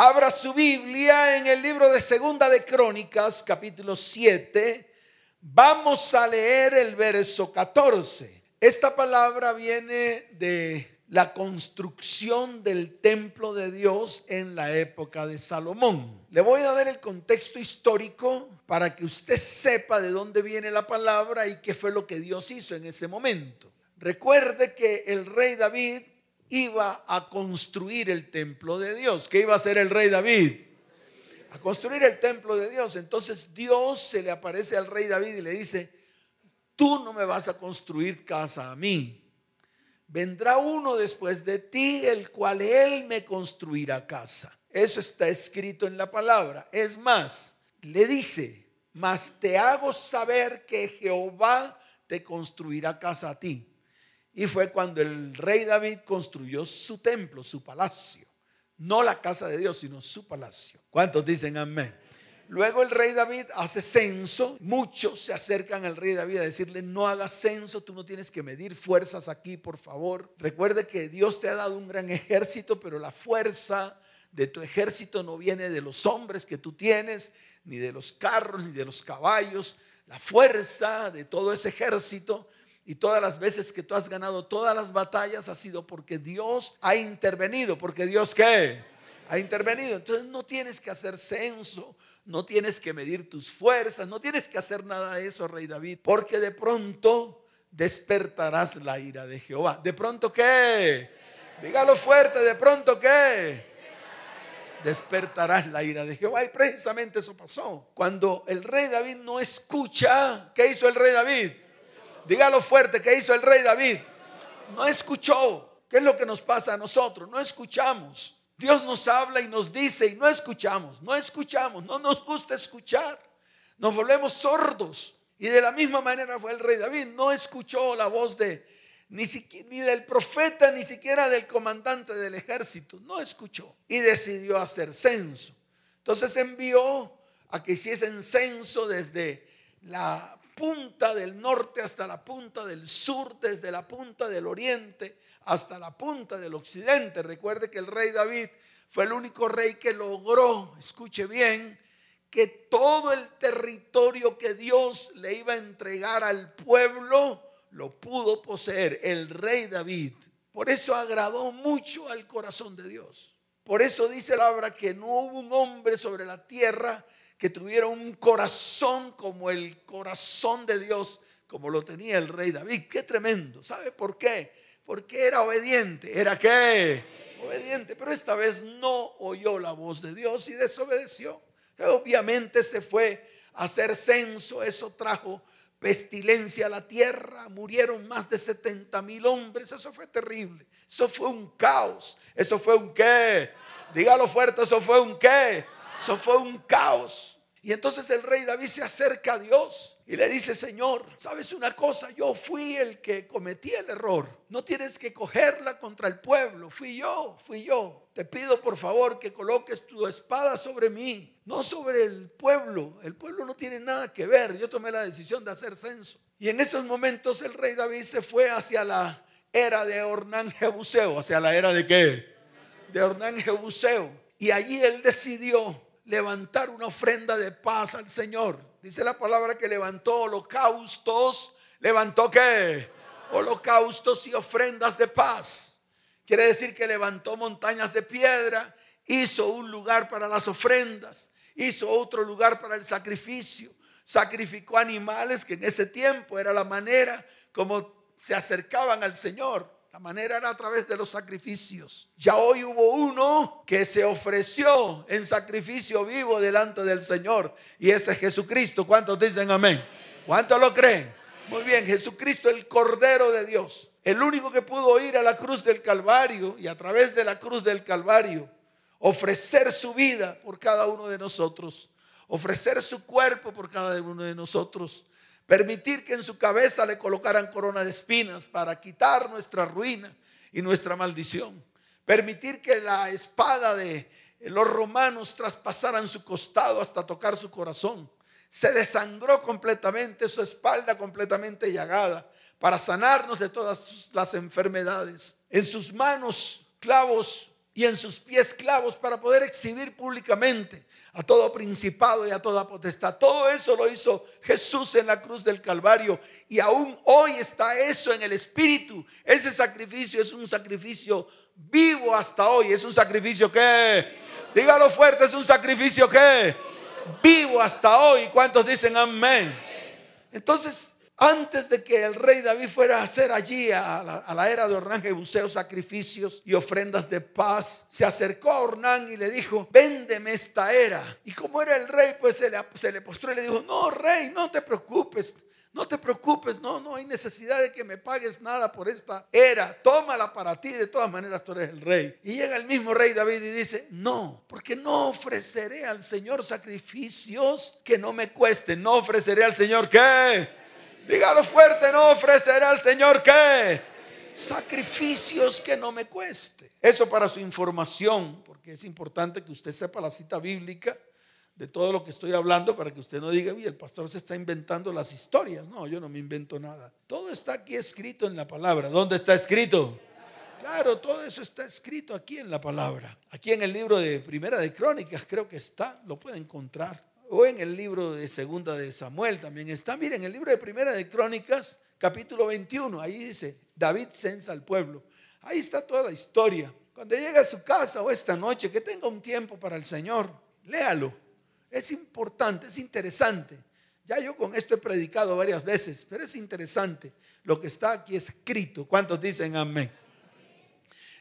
Abra su Biblia en el libro de Segunda de Crónicas, capítulo 7. Vamos a leer el verso 14. Esta palabra viene de la construcción del templo de Dios en la época de Salomón. Le voy a dar el contexto histórico para que usted sepa de dónde viene la palabra y qué fue lo que Dios hizo en ese momento. Recuerde que el rey David iba a construir el templo de Dios. ¿Qué iba a hacer el rey David? A construir el templo de Dios. Entonces Dios se le aparece al rey David y le dice, tú no me vas a construir casa a mí. Vendrá uno después de ti, el cual él me construirá casa. Eso está escrito en la palabra. Es más, le dice, mas te hago saber que Jehová te construirá casa a ti. Y fue cuando el rey David construyó su templo, su palacio. No la casa de Dios, sino su palacio. ¿Cuántos dicen amén? Luego el rey David hace censo. Muchos se acercan al rey David a decirle, no hagas censo, tú no tienes que medir fuerzas aquí, por favor. Recuerde que Dios te ha dado un gran ejército, pero la fuerza de tu ejército no viene de los hombres que tú tienes, ni de los carros, ni de los caballos. La fuerza de todo ese ejército y todas las veces que tú has ganado todas las batallas ha sido porque Dios ha intervenido. Porque Dios qué? Ha intervenido. Entonces no tienes que hacer censo, no tienes que medir tus fuerzas, no tienes que hacer nada de eso, rey David. Porque de pronto despertarás la ira de Jehová. ¿De pronto qué? Dígalo fuerte, ¿de pronto qué? Despertarás la ira de Jehová. Y precisamente eso pasó. Cuando el rey David no escucha, ¿qué hizo el rey David? Dígalo fuerte, ¿qué hizo el rey David? No escuchó. ¿Qué es lo que nos pasa a nosotros? No escuchamos. Dios nos habla y nos dice y no escuchamos, no escuchamos, no nos gusta escuchar. Nos volvemos sordos. Y de la misma manera fue el rey David. No escuchó la voz de ni, ni del profeta, ni siquiera del comandante del ejército. No escuchó. Y decidió hacer censo. Entonces envió a que hiciesen censo desde la punta del norte hasta la punta del sur, desde la punta del oriente hasta la punta del occidente. Recuerde que el rey David fue el único rey que logró, escuche bien, que todo el territorio que Dios le iba a entregar al pueblo lo pudo poseer el rey David. Por eso agradó mucho al corazón de Dios. Por eso dice la obra que no hubo un hombre sobre la tierra que tuviera un corazón como el corazón de Dios, como lo tenía el rey David. Qué tremendo. ¿Sabe por qué? Porque era obediente. ¿Era qué? Obediente. Pero esta vez no oyó la voz de Dios y desobedeció. Obviamente se fue a hacer censo. Eso trajo pestilencia a la tierra. Murieron más de 70 mil hombres. Eso fue terrible. Eso fue un caos. Eso fue un qué. Dígalo fuerte. Eso fue un qué eso fue un caos. Y entonces el rey David se acerca a Dios y le dice, Señor, ¿sabes una cosa? Yo fui el que cometí el error. No tienes que cogerla contra el pueblo. Fui yo, fui yo. Te pido por favor que coloques tu espada sobre mí, no sobre el pueblo. El pueblo no tiene nada que ver. Yo tomé la decisión de hacer censo. Y en esos momentos el rey David se fue hacia la era de Ornán Jebuseo. ¿Hacia la era de qué? De Ornán Jebuseo. Y allí él decidió levantar una ofrenda de paz al Señor. Dice la palabra que levantó holocaustos. ¿Levantó qué? Holocaustos y ofrendas de paz. Quiere decir que levantó montañas de piedra, hizo un lugar para las ofrendas, hizo otro lugar para el sacrificio, sacrificó animales que en ese tiempo era la manera como se acercaban al Señor. La manera era a través de los sacrificios. Ya hoy hubo uno que se ofreció en sacrificio vivo delante del Señor. Y ese es Jesucristo. ¿Cuántos dicen amén? ¿Cuántos lo creen? Muy bien, Jesucristo el Cordero de Dios. El único que pudo ir a la cruz del Calvario y a través de la cruz del Calvario ofrecer su vida por cada uno de nosotros. Ofrecer su cuerpo por cada uno de nosotros Permitir que en su cabeza le colocaran corona de espinas para quitar nuestra ruina y nuestra maldición. Permitir que la espada de los romanos traspasaran su costado hasta tocar su corazón. Se desangró completamente, su espalda completamente llagada, para sanarnos de todas las enfermedades. En sus manos clavos y en sus pies clavos para poder exhibir públicamente a todo principado y a toda potestad. Todo eso lo hizo Jesús en la cruz del Calvario y aún hoy está eso en el Espíritu. Ese sacrificio es un sacrificio vivo hasta hoy. Es un sacrificio que, dígalo fuerte, es un sacrificio que, vivo hasta hoy. ¿Cuántos dicen amén? Entonces, antes de que el rey David fuera a hacer allí a la, era de Ornán Jebuseo sacrificios y ofrendas de paz, se acercó a Ornán y le dijo, véndeme esta era. Y como era el rey, pues se le, se le postró y le dijo, no, rey, no te preocupes. No te preocupes, no, no hay necesidad de que me pagues nada por esta era. Tómala para ti, de todas maneras tú eres el rey. Y llega el mismo rey David y dice, no, porque no ofreceré al Señor sacrificios que no me cuesten. No ofreceré al Señor qué Dígalo fuerte, no ofreceré al Señor qué? Sacrificios que no me cueste. Eso para su información, porque es importante que usted sepa la cita bíblica de todo lo que estoy hablando para que usted no diga, el pastor se está inventando las historias. No, yo no me invento nada. Todo está aquí escrito en la palabra. ¿Dónde está escrito? Claro, todo eso está escrito aquí en la palabra. Aquí en el libro de Primera de Crónicas creo que está, lo puede encontrar o en el libro de Segunda de Samuel también está. Miren, en el libro de Primera de Crónicas, capítulo 21, ahí dice, David censa al pueblo. Ahí está toda la historia. Cuando llegue a su casa o esta noche, que tenga un tiempo para el Señor, léalo. Es importante, es interesante. Ya yo con esto he predicado varias veces, pero es interesante lo que está aquí escrito. ¿Cuántos dicen amén?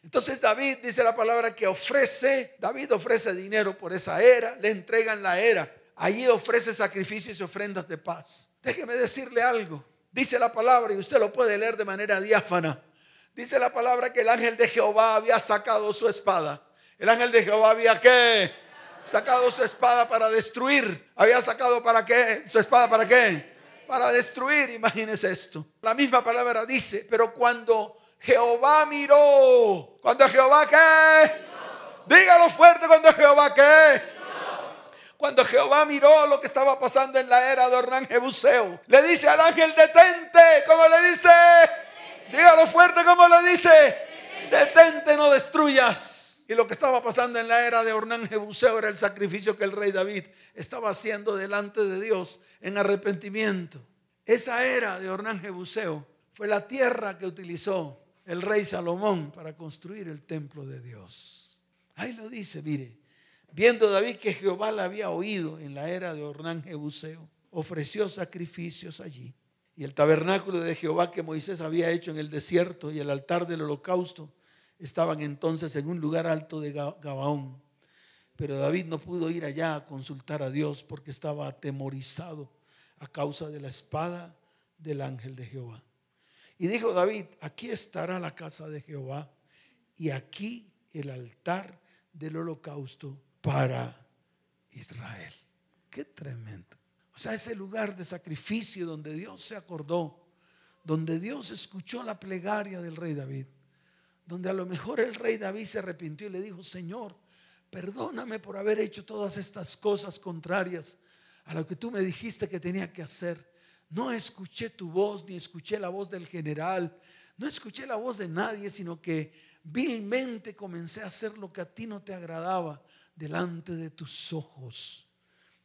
Entonces David dice la palabra que ofrece, David ofrece dinero por esa era, le entregan la era allí ofrece sacrificios y ofrendas de paz. Déjeme decirle algo. Dice la palabra y usted lo puede leer de manera diáfana. Dice la palabra que el ángel de Jehová había sacado su espada. El ángel de Jehová había qué? Sacado su espada para destruir. Había sacado para qué? Su espada para qué? Para destruir. Imagínese esto. La misma palabra dice, pero cuando Jehová miró, cuando Jehová qué? Dígalo fuerte cuando Jehová qué? Cuando Jehová miró lo que estaba pasando en la era de Ornán Jebuseo, le dice al ángel, detente, como le dice, dígalo fuerte como le dice, detente, no destruyas. Y lo que estaba pasando en la era de Ornán Jebuseo era el sacrificio que el rey David estaba haciendo delante de Dios en arrepentimiento. Esa era de Ornán Jebuseo fue la tierra que utilizó el rey Salomón para construir el templo de Dios. Ahí lo dice, mire, Viendo David que Jehová la había oído en la era de Ornán Jebuseo, ofreció sacrificios allí. Y el tabernáculo de Jehová que Moisés había hecho en el desierto y el altar del holocausto estaban entonces en un lugar alto de Gabaón. Pero David no pudo ir allá a consultar a Dios porque estaba atemorizado a causa de la espada del ángel de Jehová. Y dijo David, aquí estará la casa de Jehová y aquí el altar del holocausto para Israel. Qué tremendo. O sea, ese lugar de sacrificio donde Dios se acordó, donde Dios escuchó la plegaria del rey David, donde a lo mejor el rey David se arrepintió y le dijo, Señor, perdóname por haber hecho todas estas cosas contrarias a lo que tú me dijiste que tenía que hacer. No escuché tu voz, ni escuché la voz del general, no escuché la voz de nadie, sino que vilmente comencé a hacer lo que a ti no te agradaba delante de tus ojos.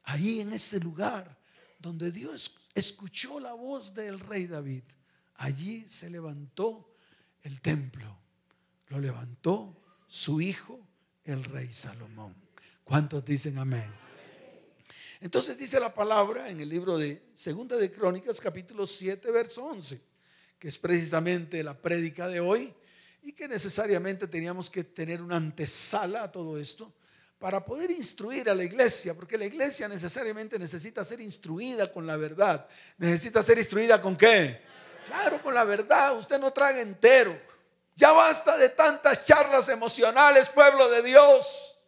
Ahí en ese lugar donde Dios escuchó la voz del rey David, allí se levantó el templo. Lo levantó su hijo, el rey Salomón. ¿Cuántos dicen amén? Entonces dice la palabra en el libro de Segunda de Crónicas, capítulo 7, verso 11, que es precisamente la prédica de hoy y que necesariamente teníamos que tener una antesala a todo esto para poder instruir a la iglesia, porque la iglesia necesariamente necesita ser instruida con la verdad. Necesita ser instruida con qué? Claro, con la verdad. Usted no traga entero. Ya basta de tantas charlas emocionales, pueblo de Dios.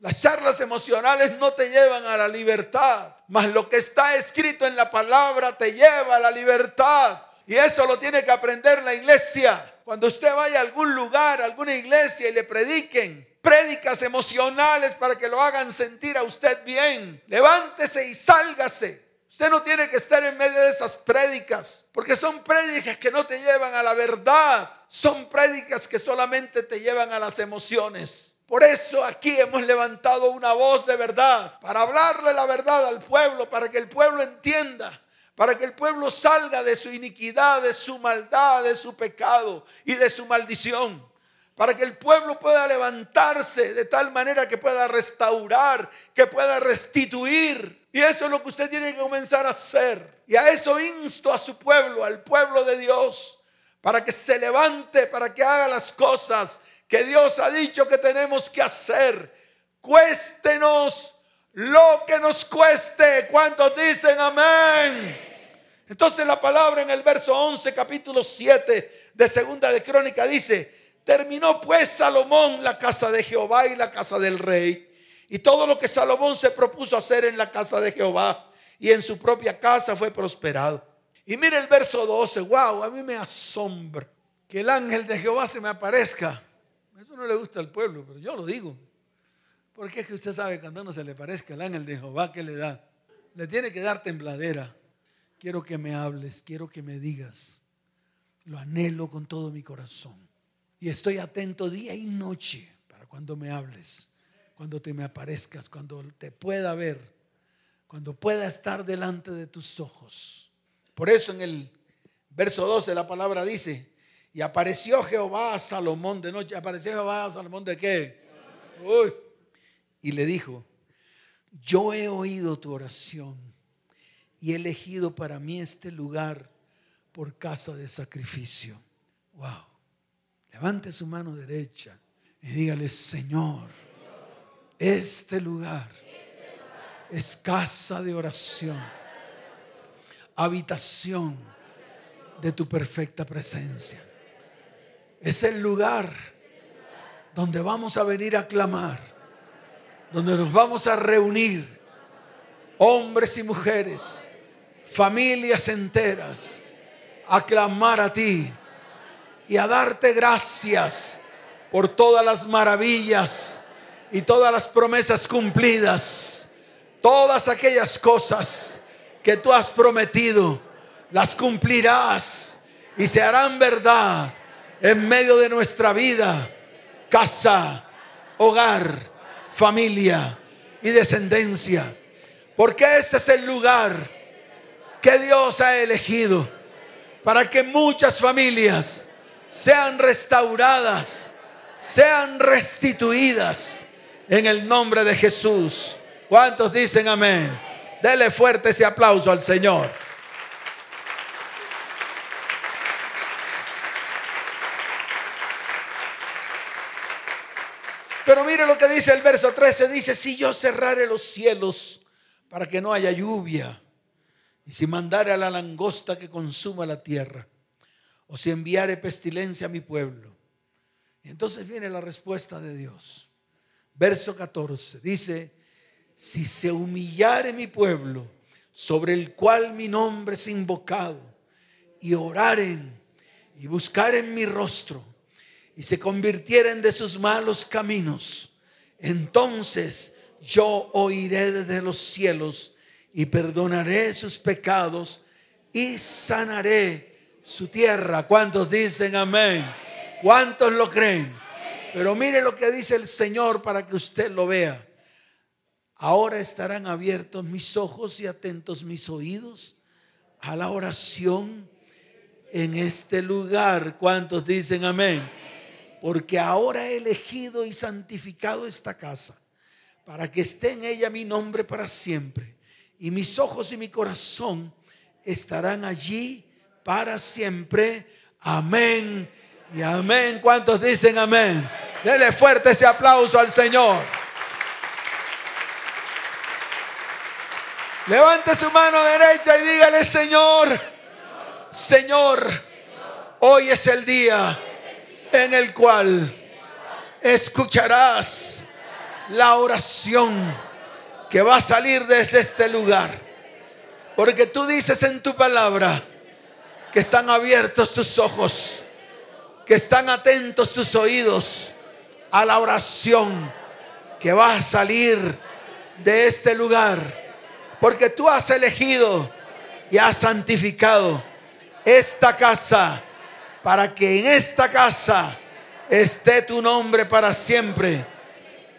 Las charlas emocionales no te llevan a la libertad, mas lo que está escrito en la palabra te lleva a la libertad. Y eso lo tiene que aprender la iglesia. Cuando usted vaya a algún lugar, a alguna iglesia y le prediquen, prédicas emocionales para que lo hagan sentir a usted bien. Levántese y sálgase. Usted no tiene que estar en medio de esas prédicas, porque son prédicas que no te llevan a la verdad, son prédicas que solamente te llevan a las emociones. Por eso aquí hemos levantado una voz de verdad, para hablarle la verdad al pueblo, para que el pueblo entienda, para que el pueblo salga de su iniquidad, de su maldad, de su pecado y de su maldición para que el pueblo pueda levantarse de tal manera que pueda restaurar, que pueda restituir. Y eso es lo que usted tiene que comenzar a hacer. Y a eso insto a su pueblo, al pueblo de Dios, para que se levante, para que haga las cosas que Dios ha dicho que tenemos que hacer. Cuéstenos lo que nos cueste. ¿Cuántos dicen amén? Entonces la palabra en el verso 11, capítulo 7 de Segunda de Crónica dice, Terminó pues Salomón la casa de Jehová y la casa del rey. Y todo lo que Salomón se propuso hacer en la casa de Jehová y en su propia casa fue prosperado. Y mire el verso 12, wow, a mí me asombra que el ángel de Jehová se me aparezca. Eso no le gusta al pueblo, pero yo lo digo. Porque es que usted sabe cuando no se le parezca el ángel de Jehová, ¿qué le da? Le tiene que dar tembladera. Quiero que me hables, quiero que me digas. Lo anhelo con todo mi corazón. Y estoy atento día y noche para cuando me hables, cuando te me aparezcas, cuando te pueda ver, cuando pueda estar delante de tus ojos. Por eso en el verso 12 la palabra dice, y apareció Jehová a Salomón de noche. ¿Apareció Jehová a Salomón de qué? Uy. Y le dijo, yo he oído tu oración y he elegido para mí este lugar por casa de sacrificio. Wow. Levante su mano derecha y dígale, Señor, este lugar es casa de oración, habitación de tu perfecta presencia. Es el lugar donde vamos a venir a clamar, donde nos vamos a reunir, hombres y mujeres, familias enteras, a clamar a ti y a darte gracias por todas las maravillas y todas las promesas cumplidas. Todas aquellas cosas que tú has prometido, las cumplirás y se harán verdad en medio de nuestra vida, casa, hogar, familia y descendencia. Porque este es el lugar que Dios ha elegido para que muchas familias sean restauradas, sean restituidas en el nombre de Jesús. ¿Cuántos dicen amén? Dele fuerte ese aplauso al Señor. Pero mire lo que dice el verso 13. Dice, si yo cerrare los cielos para que no haya lluvia, y si mandare a la langosta que consuma la tierra, o si enviare pestilencia a mi pueblo. Entonces viene la respuesta de Dios. Verso 14 dice, si se humillare mi pueblo, sobre el cual mi nombre es invocado, y oraren y buscaren mi rostro, y se convirtieren de sus malos caminos, entonces yo oiré desde los cielos y perdonaré sus pecados y sanaré su tierra. ¿Cuántos dicen amén? ¿Cuántos lo creen? Pero mire lo que dice el Señor para que usted lo vea. Ahora estarán abiertos mis ojos y atentos mis oídos a la oración en este lugar. ¿Cuántos dicen amén? Porque ahora he elegido y santificado esta casa para que esté en ella mi nombre para siempre. Y mis ojos y mi corazón estarán allí para siempre. Amén y amén. ¿Cuántos dicen amén? Dele fuerte ese aplauso al Señor. Levante su mano derecha y dígale, Señor, Señor, hoy es el día en el cual escucharás la oración que va a salir desde este lugar. Porque tú dices en tu palabra, que están abiertos tus ojos, que están atentos tus oídos a la oración que va a salir de este lugar Porque tú has elegido y has santificado esta casa para que en esta casa esté tu nombre para siempre.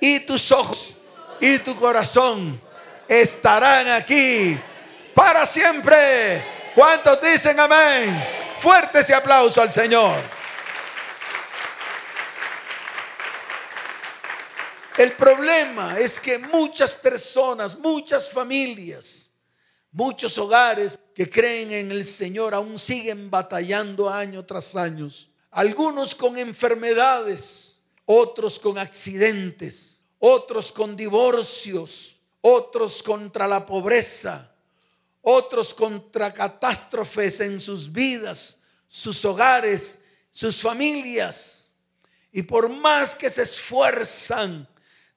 Y tus ojos y tu corazón estarán aquí para siempre. ¿Cuántos dicen amén? Fuerte ese aplauso al Señor. El problema es que muchas personas, muchas familias, muchos hogares que creen en el Señor aún siguen batallando año tras año. Algunos con enfermedades, otros con accidentes, otros con divorcios, otros contra la pobreza, otros contra catástrofes en sus vidas, sus hogares, sus familias. Y por más que se esfuerzan,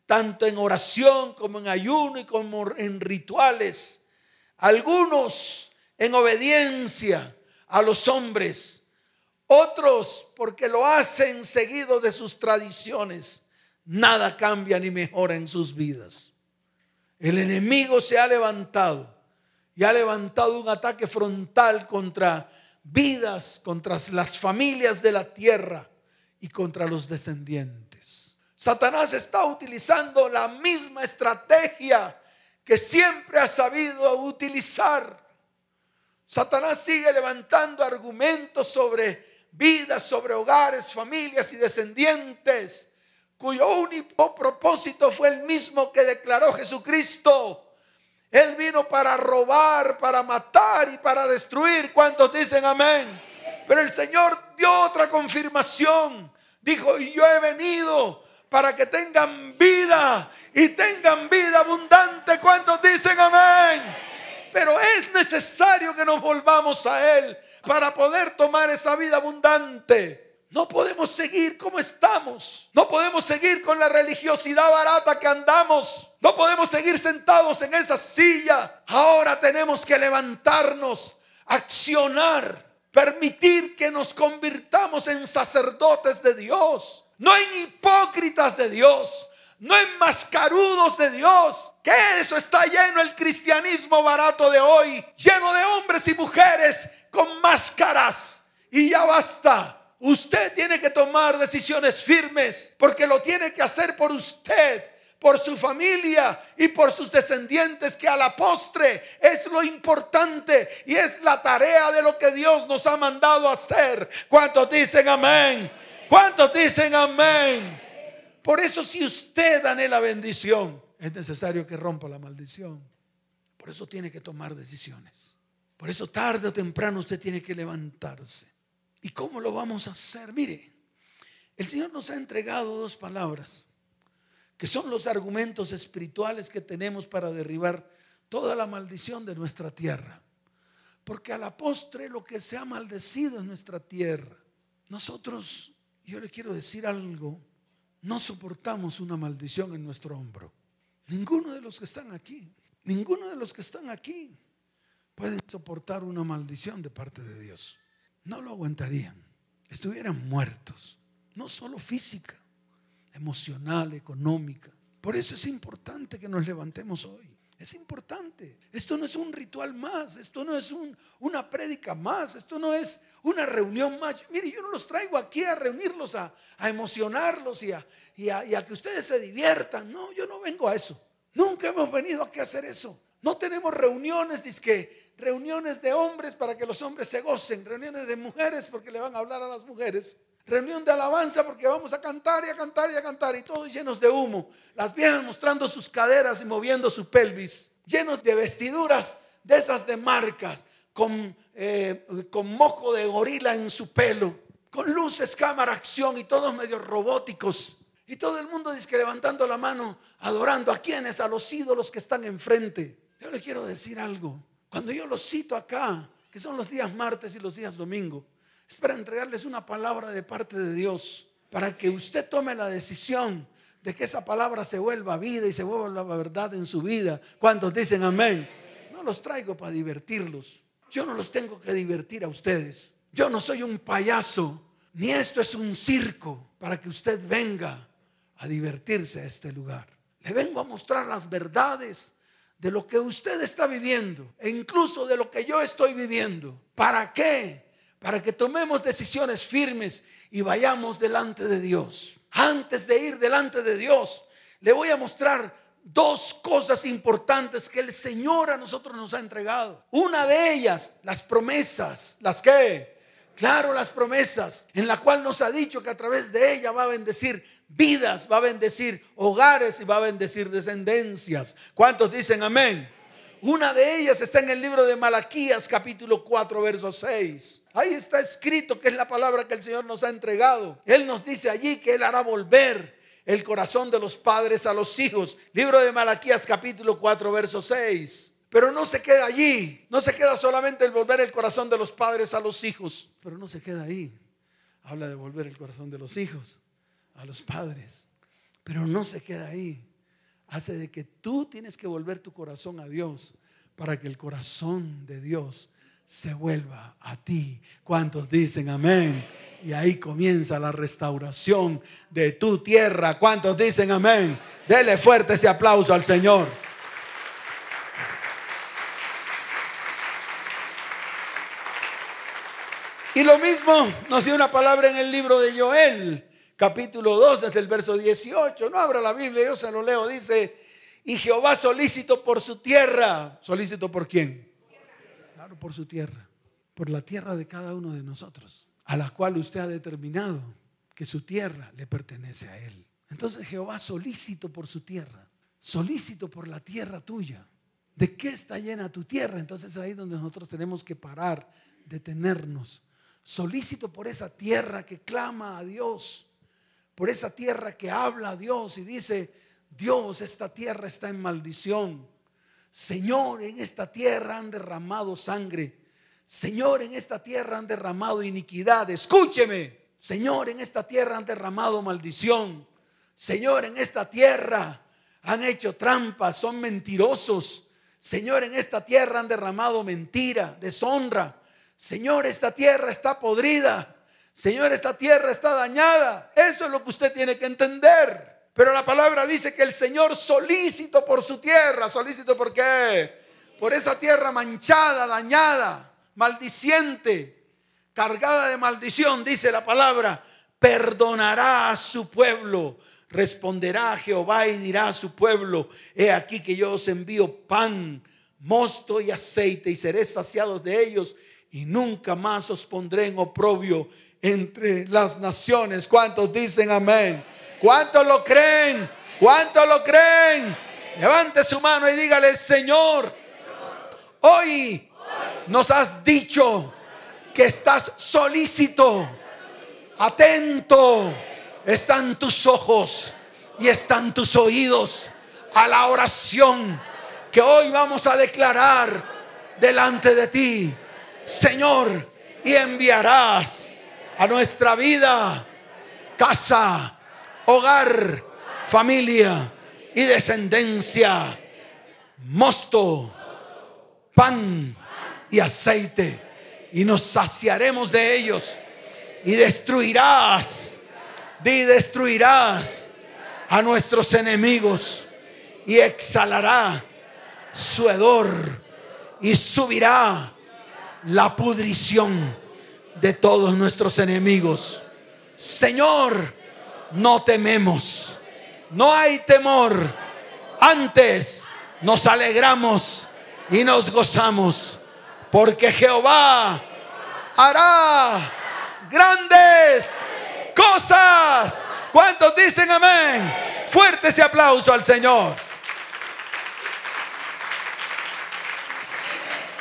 tanto en oración como en ayuno y como en rituales, algunos en obediencia a los hombres, otros porque lo hacen seguido de sus tradiciones, nada cambia ni mejora en sus vidas. El enemigo se ha levantado y ha levantado un ataque frontal contra vidas, contra las familias de la tierra y contra los descendientes. Satanás está utilizando la misma estrategia que siempre ha sabido utilizar. Satanás sigue levantando argumentos sobre vidas, sobre hogares, familias y descendientes, cuyo único propósito fue el mismo que declaró Jesucristo él vino para robar, para matar y para destruir. ¿Cuántos dicen amén? Pero el Señor dio otra confirmación. Dijo, yo he venido para que tengan vida y tengan vida abundante. ¿Cuántos dicen amén? Pero es necesario que nos volvamos a Él para poder tomar esa vida abundante. No podemos seguir como estamos. No podemos seguir con la religiosidad barata que andamos. No podemos seguir sentados en esa silla. Ahora tenemos que levantarnos, accionar, permitir que nos convirtamos en sacerdotes de Dios, no en hipócritas de Dios, no en mascarudos de Dios. Que eso está lleno el cristianismo barato de hoy, lleno de hombres y mujeres con máscaras. Y ya basta. Usted tiene que tomar decisiones firmes porque lo tiene que hacer por usted, por su familia y por sus descendientes, que a la postre es lo importante y es la tarea de lo que Dios nos ha mandado hacer. ¿Cuántos dicen amén? ¿Cuántos dicen amén? Por eso si usted la bendición, es necesario que rompa la maldición. Por eso tiene que tomar decisiones. Por eso tarde o temprano usted tiene que levantarse. ¿Y cómo lo vamos a hacer? Mire, el Señor nos ha entregado dos palabras, que son los argumentos espirituales que tenemos para derribar toda la maldición de nuestra tierra. Porque a la postre lo que se ha maldecido en nuestra tierra. Nosotros, yo le quiero decir algo, no soportamos una maldición en nuestro hombro. Ninguno de los que están aquí, ninguno de los que están aquí puede soportar una maldición de parte de Dios no lo aguantarían. Estuvieran muertos, no solo física, emocional, económica. Por eso es importante que nos levantemos hoy. Es importante. Esto no es un ritual más, esto no es una prédica más, esto no es una reunión más. Mire, yo no los traigo aquí a reunirlos, a, emocionarlos y a, y a, que ustedes se diviertan. No, yo no vengo a eso. Nunca hemos venido aquí a hacer eso. No tenemos reuniones, que reuniones de hombres para que los hombres se gocen, reuniones de mujeres porque le van a hablar a las mujeres, reunión de alabanza porque vamos a cantar y a cantar y a cantar y todos llenos de humo, las viejas mostrando sus caderas y moviendo su pelvis, llenos de vestiduras de esas de marcas, con, eh, con moco de gorila en su pelo, con luces, cámara, acción y todos medio robóticos. Y todo el mundo dice que levantando la mano, adorando a quienes, a los ídolos que están enfrente. Yo le quiero decir algo. Cuando yo los cito acá, que son los días martes y los días domingo, es para entregarles una palabra de parte de Dios, para que usted tome la decisión de que esa palabra se vuelva vida y se vuelva la verdad en su vida. ¿Cuántos dicen amén? No los traigo para divertirlos. Yo no los tengo que divertir a ustedes. Yo no soy un payaso, ni esto es un circo para que usted venga a divertirse a este lugar. Le vengo a mostrar las verdades de lo que usted está viviendo e incluso de lo que yo estoy viviendo. ¿Para qué? Para que tomemos decisiones firmes y vayamos delante de Dios. Antes de ir delante de Dios, le voy a mostrar dos cosas importantes que el Señor a nosotros nos ha entregado. Una de ellas, las promesas. ¿Las que Claro, las promesas, en la cual nos ha dicho que a través de ella va a bendecir vidas, va a bendecir hogares y va a bendecir descendencias. ¿Cuántos dicen amén? Una de ellas está en el libro de Malaquías capítulo 4 verso 6. Ahí está escrito que es la palabra que el Señor nos ha entregado. Él nos dice allí que Él hará volver el corazón de los padres a los hijos. Libro de Malaquías capítulo 4 verso 6. Pero no se queda allí. No se queda solamente el volver el corazón de los padres a los hijos. Pero no se queda ahí. Habla de volver el corazón de los hijos a los padres. Pero no se queda ahí. Hace de que tú tienes que volver tu corazón a Dios para que el corazón de Dios se vuelva a ti. ¿Cuántos dicen amén? Y ahí comienza la restauración de tu tierra. ¿Cuántos dicen amén? Dele fuerte ese aplauso al Señor. Y lo mismo nos dio una palabra en el libro de Joel, capítulo 2, desde el verso 18. No abra la Biblia, yo se lo leo. Dice, y Jehová solícito por su tierra. ¿Solícito por quién? Claro, por su tierra. Por la tierra de cada uno de nosotros, a la cual usted ha determinado que su tierra le pertenece a él. Entonces Jehová solícito por su tierra, solícito por la tierra tuya. ¿De qué está llena tu tierra? Entonces ahí donde nosotros tenemos que parar, detenernos solícito por esa tierra que clama a Dios, por esa tierra que habla a Dios y dice, Dios, esta tierra está en maldición. Señor, en esta tierra han derramado sangre. Señor, en esta tierra han derramado iniquidad. Escúcheme. Señor, en esta tierra han derramado maldición. Señor, en esta tierra han hecho trampas, son mentirosos. Señor, en esta tierra han derramado mentira, deshonra. Señor, esta tierra está podrida. Señor, esta tierra está dañada. Eso es lo que usted tiene que entender. Pero la palabra dice que el Señor solícito por su tierra. ¿Solícito por qué? Por esa tierra manchada, dañada, maldiciente, cargada de maldición, dice la palabra. Perdonará a su pueblo. Responderá a Jehová y dirá a su pueblo, he aquí que yo os envío pan, mosto y aceite y seré saciados de ellos y nunca más os pondré en oprobio entre las naciones. ¿Cuántos dicen amén? ¿Cuántos lo creen? ¿Cuántos lo creen? Levante su mano y dígale, Señor, hoy nos has dicho que estás solícito, atento, están tus ojos y están tus oídos a la oración que hoy vamos a declarar delante de ti. Señor, y enviarás a nuestra vida, casa, hogar, familia y descendencia, mosto, pan y aceite, y nos saciaremos de ellos, y destruirás, y destruirás a nuestros enemigos, y exhalará su hedor, y subirá la pudrición de todos nuestros enemigos. Señor, no tememos, no hay temor. Antes nos alegramos y nos gozamos, porque Jehová hará grandes cosas. ¿Cuántos dicen amén? Fuerte ese aplauso al Señor.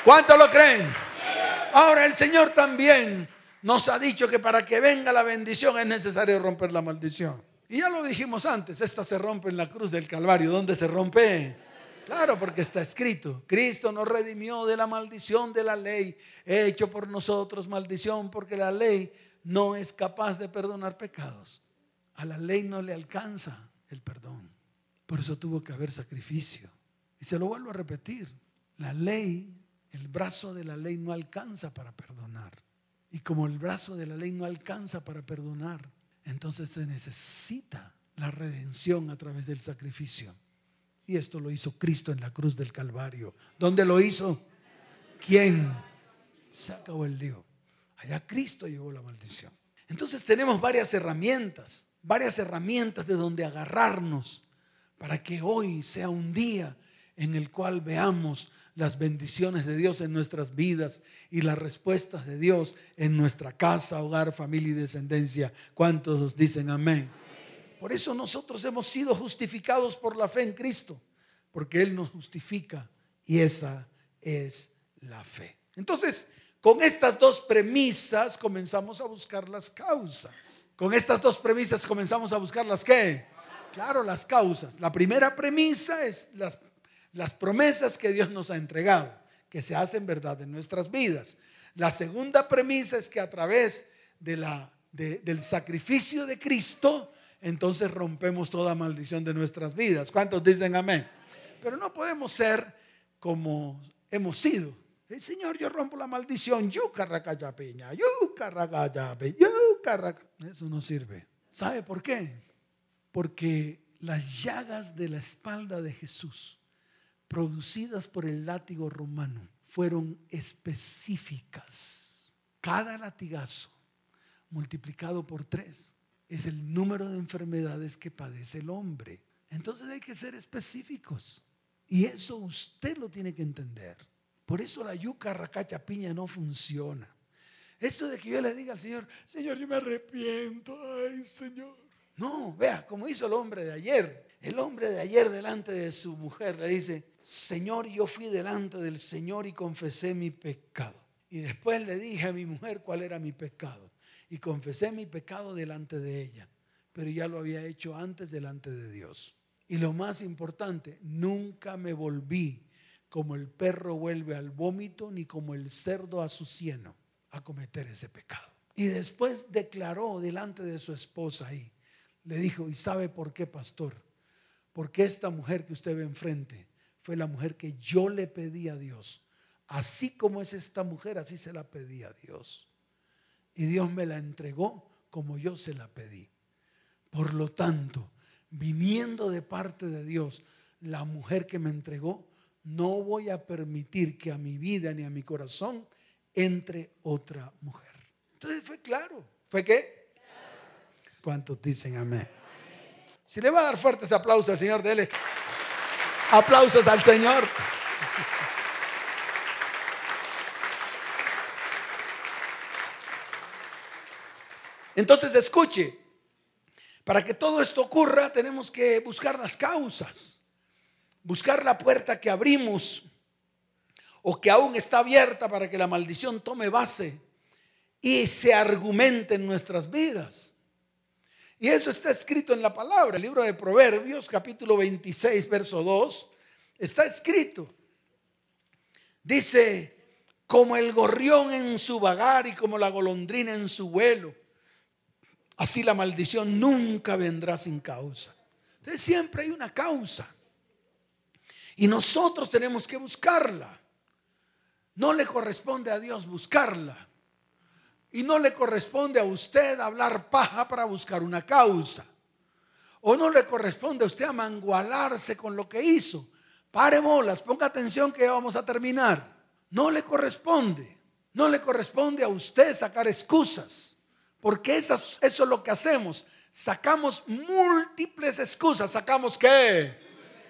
¿Cuántos lo creen? Ahora el Señor también nos ha dicho que para que venga la bendición es necesario romper la maldición. Y ya lo dijimos antes, esta se rompe en la cruz del Calvario. ¿Dónde se rompe? Claro, porque está escrito, Cristo nos redimió de la maldición de la ley, hecho por nosotros maldición, porque la ley no es capaz de perdonar pecados. A la ley no le alcanza el perdón. Por eso tuvo que haber sacrificio. Y se lo vuelvo a repetir, la ley el brazo de la ley no alcanza para perdonar. Y como el brazo de la ley no alcanza para perdonar, entonces se necesita la redención a través del sacrificio. Y esto lo hizo Cristo en la cruz del Calvario. ¿Dónde lo hizo? ¿Quién? Se acabó el lío. Allá Cristo llevó la maldición. Entonces tenemos varias herramientas, varias herramientas de donde agarrarnos para que hoy sea un día en el cual veamos las bendiciones de Dios en nuestras vidas y las respuestas de Dios en nuestra casa, hogar, familia y descendencia. ¿Cuántos dicen amén? Por eso nosotros hemos sido justificados por la fe en Cristo, porque Él nos justifica y esa es la fe. Entonces, con estas dos premisas comenzamos a buscar las causas. Con estas dos premisas comenzamos a buscar las qué? Claro, las causas. La primera premisa es las las promesas que Dios nos ha entregado, que se hacen verdad en nuestras vidas. La segunda premisa es que a través de la, del sacrificio de Cristo, entonces rompemos toda maldición de nuestras vidas. ¿Cuántos dicen amén? Pero no podemos ser como hemos sido. El Señor, yo rompo la maldición. piña, Eso no sirve. ¿Sabe por qué? Porque las llagas de la espalda de Jesús producidas por el látigo romano fueron específicas. Cada latigazo multiplicado por tres es el número de enfermedades que padece el hombre. Entonces hay que ser específicos. Y eso usted lo tiene que entender. Por eso la yuca racacha piña no funciona. Esto de que yo le diga al Señor, Señor, yo me arrepiento, ay Señor. No, vea, como hizo el hombre de ayer. El hombre de ayer delante de su mujer le dice, Señor, yo fui delante del Señor y confesé mi pecado. Y después le dije a mi mujer cuál era mi pecado. Y confesé mi pecado delante de ella. Pero ya lo había hecho antes delante de Dios. Y lo más importante, nunca me volví como el perro vuelve al vómito, ni como el cerdo a su cieno, a cometer ese pecado. Y después declaró delante de su esposa ahí, le dijo, ¿y sabe por qué, pastor? Porque esta mujer que usted ve enfrente fue la mujer que yo le pedí a Dios. Así como es esta mujer, así se la pedí a Dios. Y Dios me la entregó como yo se la pedí. Por lo tanto, viniendo de parte de Dios, la mujer que me entregó, no voy a permitir que a mi vida ni a mi corazón entre otra mujer. Entonces fue claro. ¿Fue qué? ¿Cuántos dicen amén? Si le va a dar fuertes aplausos al Señor, dele. Aplausos al Señor. Entonces escuche, para que todo esto ocurra tenemos que buscar las causas, buscar la puerta que abrimos o que aún está abierta para que la maldición tome base y se argumente en nuestras vidas. Y eso está escrito en la palabra, el libro de Proverbios, capítulo 26, verso 2, está escrito. Dice, como el gorrión en su vagar y como la golondrina en su vuelo, así la maldición nunca vendrá sin causa. Entonces siempre hay una causa. Y nosotros tenemos que buscarla. No le corresponde a Dios buscarla. Y no le corresponde a usted hablar paja para buscar una causa. O no le corresponde a usted amangualarse con lo que hizo. Pare bolas, ponga atención que ya vamos a terminar. No le corresponde. No le corresponde a usted sacar excusas. Porque eso es lo que hacemos. Sacamos múltiples excusas. ¿Sacamos qué?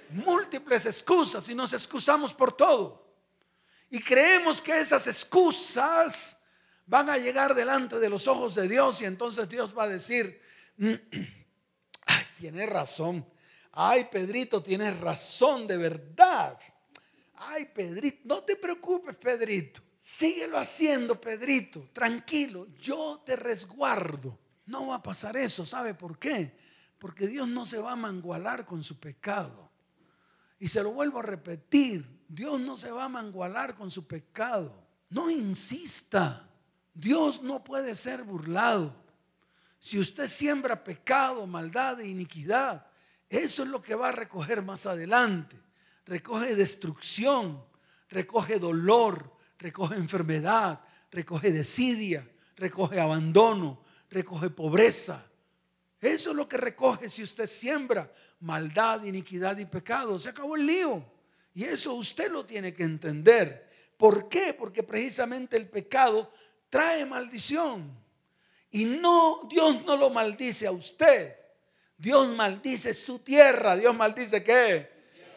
Múltiples excusas y nos excusamos por todo. Y creemos que esas excusas van a llegar delante de los ojos de Dios y entonces Dios va a decir, mm, ay, tiene razón. Ay, Pedrito, tienes razón de verdad. Ay, Pedrito, no te preocupes, Pedrito. Síguelo haciendo, Pedrito. Tranquilo, yo te resguardo. No va a pasar eso, ¿sabe por qué? Porque Dios no se va a mangualar con su pecado. Y se lo vuelvo a repetir, Dios no se va a mangualar con su pecado. No insista. Dios no puede ser burlado. Si usted siembra pecado, maldad e iniquidad, eso es lo que va a recoger más adelante. Recoge destrucción, recoge dolor, recoge enfermedad, recoge desidia, recoge abandono, recoge pobreza. Eso es lo que recoge si usted siembra maldad, iniquidad y pecado. Se acabó el lío. Y eso usted lo tiene que entender. ¿Por qué? Porque precisamente el pecado trae maldición. Y no, Dios no lo maldice a usted. Dios maldice su tierra. Dios maldice qué?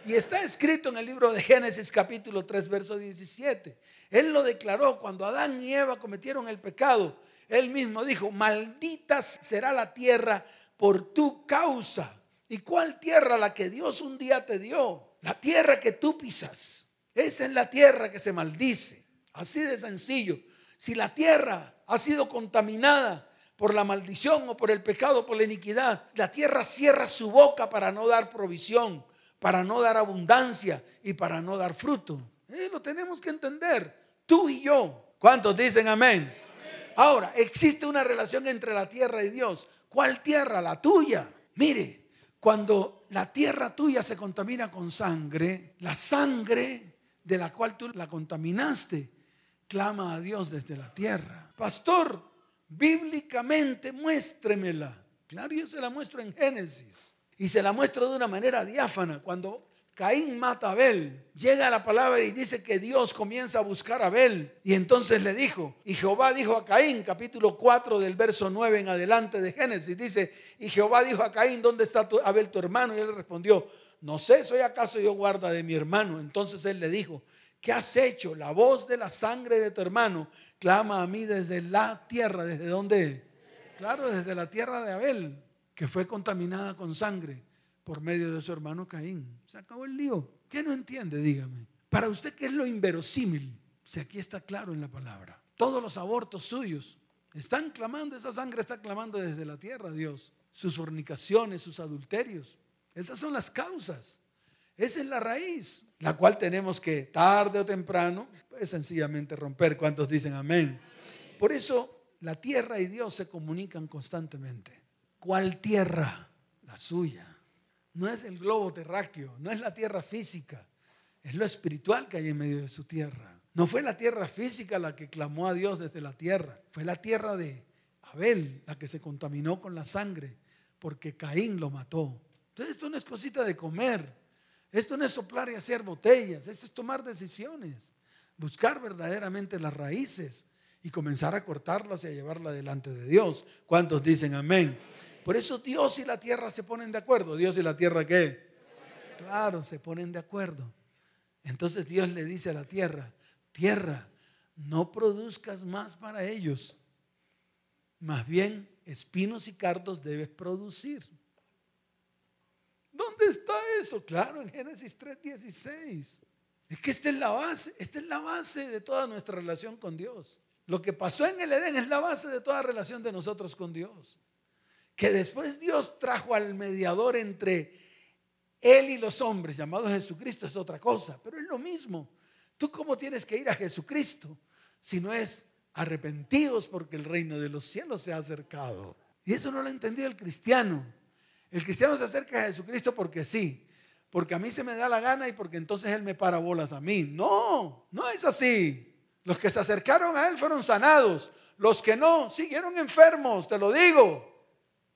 Y está escrito en el libro de Génesis capítulo 3, verso 17. Él lo declaró cuando Adán y Eva cometieron el pecado. Él mismo dijo, maldita será la tierra por tu causa. ¿Y cuál tierra? La que Dios un día te dio. La tierra que tú pisas. Esa es la tierra que se maldice. Así de sencillo. Si la tierra ha sido contaminada por la maldición o por el pecado, por la iniquidad, la tierra cierra su boca para no dar provisión, para no dar abundancia y para no dar fruto. Eh, lo tenemos que entender, tú y yo. ¿Cuántos dicen amén? Ahora, existe una relación entre la tierra y Dios. ¿Cuál tierra? La tuya. Mire, cuando la tierra tuya se contamina con sangre, la sangre de la cual tú la contaminaste, clama a Dios desde la tierra. Pastor, bíblicamente muéstremela. Claro, yo se la muestro en Génesis. Y se la muestro de una manera diáfana. Cuando Caín mata a Abel. Llega la palabra y dice que Dios comienza a buscar a Abel. Y entonces le dijo, y Jehová dijo a Caín, capítulo 4 del verso 9 en adelante de Génesis, dice, y Jehová dijo a Caín, ¿dónde está Abel tu hermano? Y él respondió, no sé, soy acaso yo guarda de mi hermano. Entonces él le dijo, ¿qué has hecho? La voz de la sangre de tu hermano clama a mí desde la tierra, ¿desde dónde? Claro, desde la tierra de Abel, que fue contaminada con sangre por medio de su hermano Caín. Se acabó el lío. ¿Qué no entiende? Dígame. Para usted, ¿qué es lo inverosímil? Si aquí está claro en la palabra. Todos los abortos suyos están clamando, esa sangre está clamando desde la tierra, Dios. Sus fornicaciones, sus adulterios. Esas son las causas. Esa es la raíz, la cual tenemos que tarde o temprano, pues sencillamente romper. ¿Cuántos dicen amén? Por eso la tierra y Dios se comunican constantemente. ¿Cuál tierra? La suya no es el globo terráqueo, no es la tierra física, es lo espiritual que hay en medio de su tierra. No fue la tierra física la que clamó a Dios desde la tierra, fue la tierra de Abel la que se contaminó con la sangre porque Caín lo mató. Entonces esto no es cosita de comer, esto no es soplar y hacer botellas, esto es tomar decisiones, buscar verdaderamente las raíces y comenzar a cortarlas y a llevarlas delante de Dios. ¿Cuántos dicen amén? Por eso Dios y la tierra se ponen de acuerdo. Dios y la tierra qué? Claro, se ponen de acuerdo. Entonces Dios le dice a la tierra, tierra, no produzcas más para ellos. Más bien, espinos y cardos debes producir. ¿Dónde está eso? Claro, en Génesis 3:16. Es que esta es la base, esta es la base de toda nuestra relación con Dios. Lo que pasó en el Edén es la base de toda relación de nosotros con Dios que después Dios trajo al mediador entre él y los hombres, llamado Jesucristo, es otra cosa, pero es lo mismo. ¿Tú cómo tienes que ir a Jesucristo si no es arrepentidos porque el reino de los cielos se ha acercado? Y eso no lo ha entendido el cristiano. El cristiano se acerca a Jesucristo porque sí, porque a mí se me da la gana y porque entonces Él me para bolas a mí. No, no es así. Los que se acercaron a Él fueron sanados. Los que no, siguieron enfermos, te lo digo.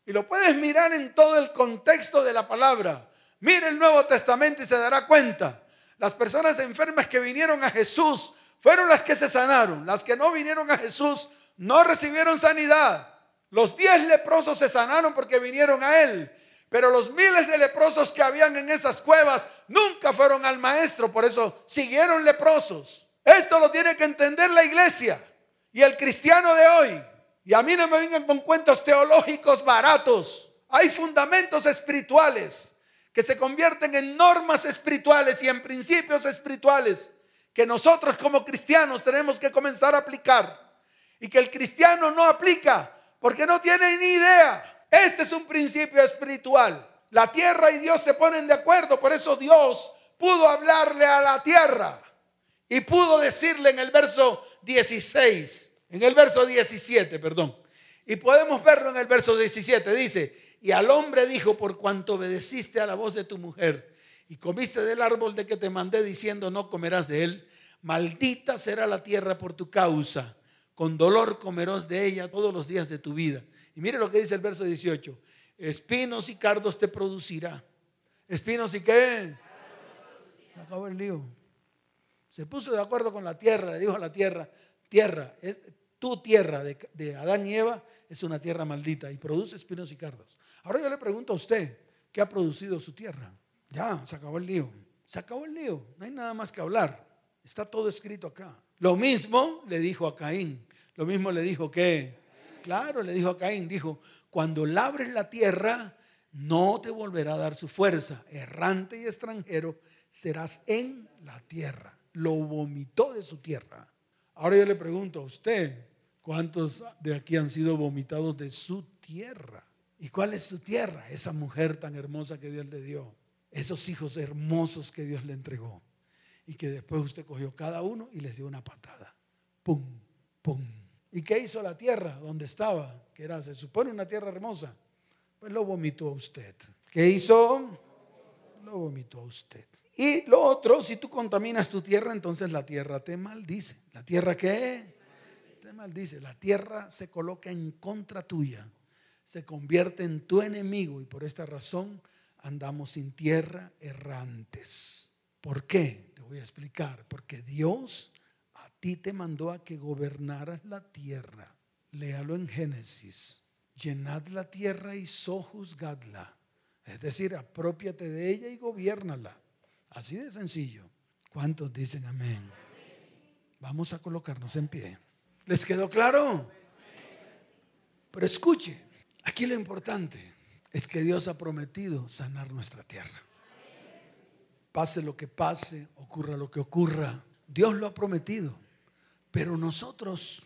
Y lo puedes mirar en todo el contexto de la palabra. Mire el Nuevo Testamento y se dará cuenta. Las personas enfermas que vinieron a Jesús fueron las que se sanaron. Las que no vinieron a Jesús no recibieron sanidad. Los diez leprosos se sanaron porque vinieron a Él. Pero los miles de leprosos que habían en esas cuevas nunca fueron al maestro. Por eso siguieron leprosos. Esto lo tiene que entender la iglesia y el cristiano de hoy. Y a mí no me vengan con cuentos teológicos baratos. Hay fundamentos espirituales que se convierten en normas espirituales y en principios espirituales que nosotros como cristianos tenemos que comenzar a aplicar. Y que el cristiano no aplica porque no tiene ni idea. Este es un principio espiritual. La tierra y Dios se ponen de acuerdo. Por eso Dios pudo hablarle a la tierra y pudo decirle en el verso 16 en el verso 17, perdón. Y podemos verlo en el verso 17. Dice, y al hombre dijo, por cuanto obedeciste a la voz de tu mujer y comiste del árbol de que te mandé diciendo, no comerás de él, maldita será la tierra por tu causa. Con dolor comerás de ella todos los días de tu vida. Y mire lo que dice el verso 18. espinos y cardos te producirá. ¿Espinos y qué? Se acabó el lío. Se puso de acuerdo con la tierra, le dijo a la tierra, tierra, es, tu tierra de, de Adán y Eva es una tierra maldita y produce espinos y cardos. Ahora yo le pregunto a usted, ¿qué ha producido su tierra? Ya, se acabó el lío. Se acabó el lío, no hay nada más que hablar. Está todo escrito acá. Lo mismo le dijo a Caín. Lo mismo le dijo que, claro, le dijo a Caín, dijo, cuando labres la tierra, no te volverá a dar su fuerza. Errante y extranjero serás en la tierra. Lo vomitó de su tierra. Ahora yo le pregunto a usted, ¿cuántos de aquí han sido vomitados de su tierra? ¿Y cuál es su tierra? Esa mujer tan hermosa que Dios le dio esos hijos hermosos que Dios le entregó. Y que después usted cogió cada uno y les dio una patada. Pum, pum. ¿Y qué hizo la tierra donde estaba? Que era, se supone, una tierra hermosa. Pues lo vomitó a usted. ¿Qué hizo? Lo vomitó a usted. Y lo otro, si tú contaminas tu tierra, entonces la tierra te maldice. ¿La tierra qué? Te maldice. La tierra se coloca en contra tuya. Se convierte en tu enemigo y por esta razón andamos sin tierra errantes. ¿Por qué? Te voy a explicar. Porque Dios ti te mandó a que gobernaras la tierra. Léalo en Génesis. Llenad la tierra y sojuzgadla. Es decir, apropiate de ella y gobiernala. Así de sencillo. ¿Cuántos dicen amén? Vamos a colocarnos en pie. ¿Les quedó claro? Pero escuche, aquí lo importante es que Dios ha prometido sanar nuestra tierra. Pase lo que pase, ocurra lo que ocurra, Dios lo ha prometido. Pero nosotros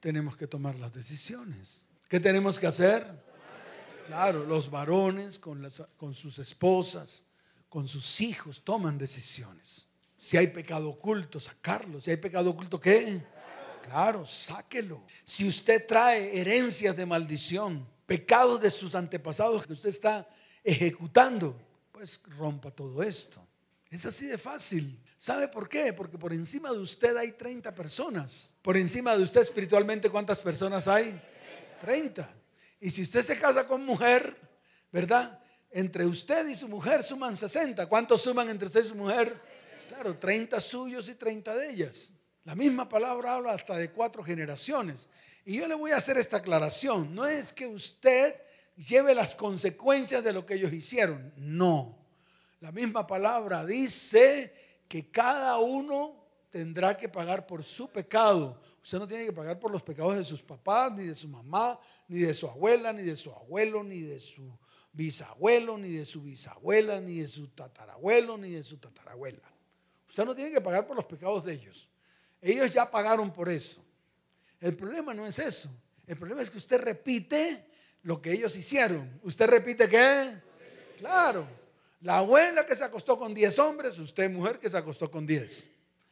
tenemos que tomar las decisiones. ¿Qué tenemos que hacer? Claro, los varones con, sus esposas, con sus hijos, toman decisiones. Si hay pecado oculto, sacarlo. Si hay pecado oculto, ¿qué? Claro, sáquelo. Si usted trae herencias de maldición, pecados de sus antepasados que usted está ejecutando, pues rompa todo esto. Es así de fácil. ¿Sabe por qué? Porque por encima de usted hay 30 personas. Por encima de usted espiritualmente, ¿cuántas personas hay? 30. Y si usted se casa con mujer, ¿verdad? Entre usted y su mujer suman 60. ¿Cuántos suman entre usted y su mujer? Claro, 30 suyos y 30 de ellas. La misma palabra habla hasta de cuatro generaciones. Y yo le voy a hacer esta aclaración. No es que usted lleve las consecuencias de lo que ellos hicieron. No. La misma palabra dice que cada uno tendrá que pagar por su pecado. Usted no tiene que pagar por los pecados de sus papás, ni de su mamá, ni de su abuela, ni de su abuelo, ni de su bisabuelo, ni de su bisabuela, ni de su tatarabuelo, ni de su tatarabuela. Usted no tiene que pagar por los pecados de ellos. Ellos ya pagaron por eso. El problema no es eso. El problema es que usted repite lo que ellos hicieron. ¿Usted repite qué? Claro. La abuela que se acostó con 10 hombres, usted mujer que se acostó con 10.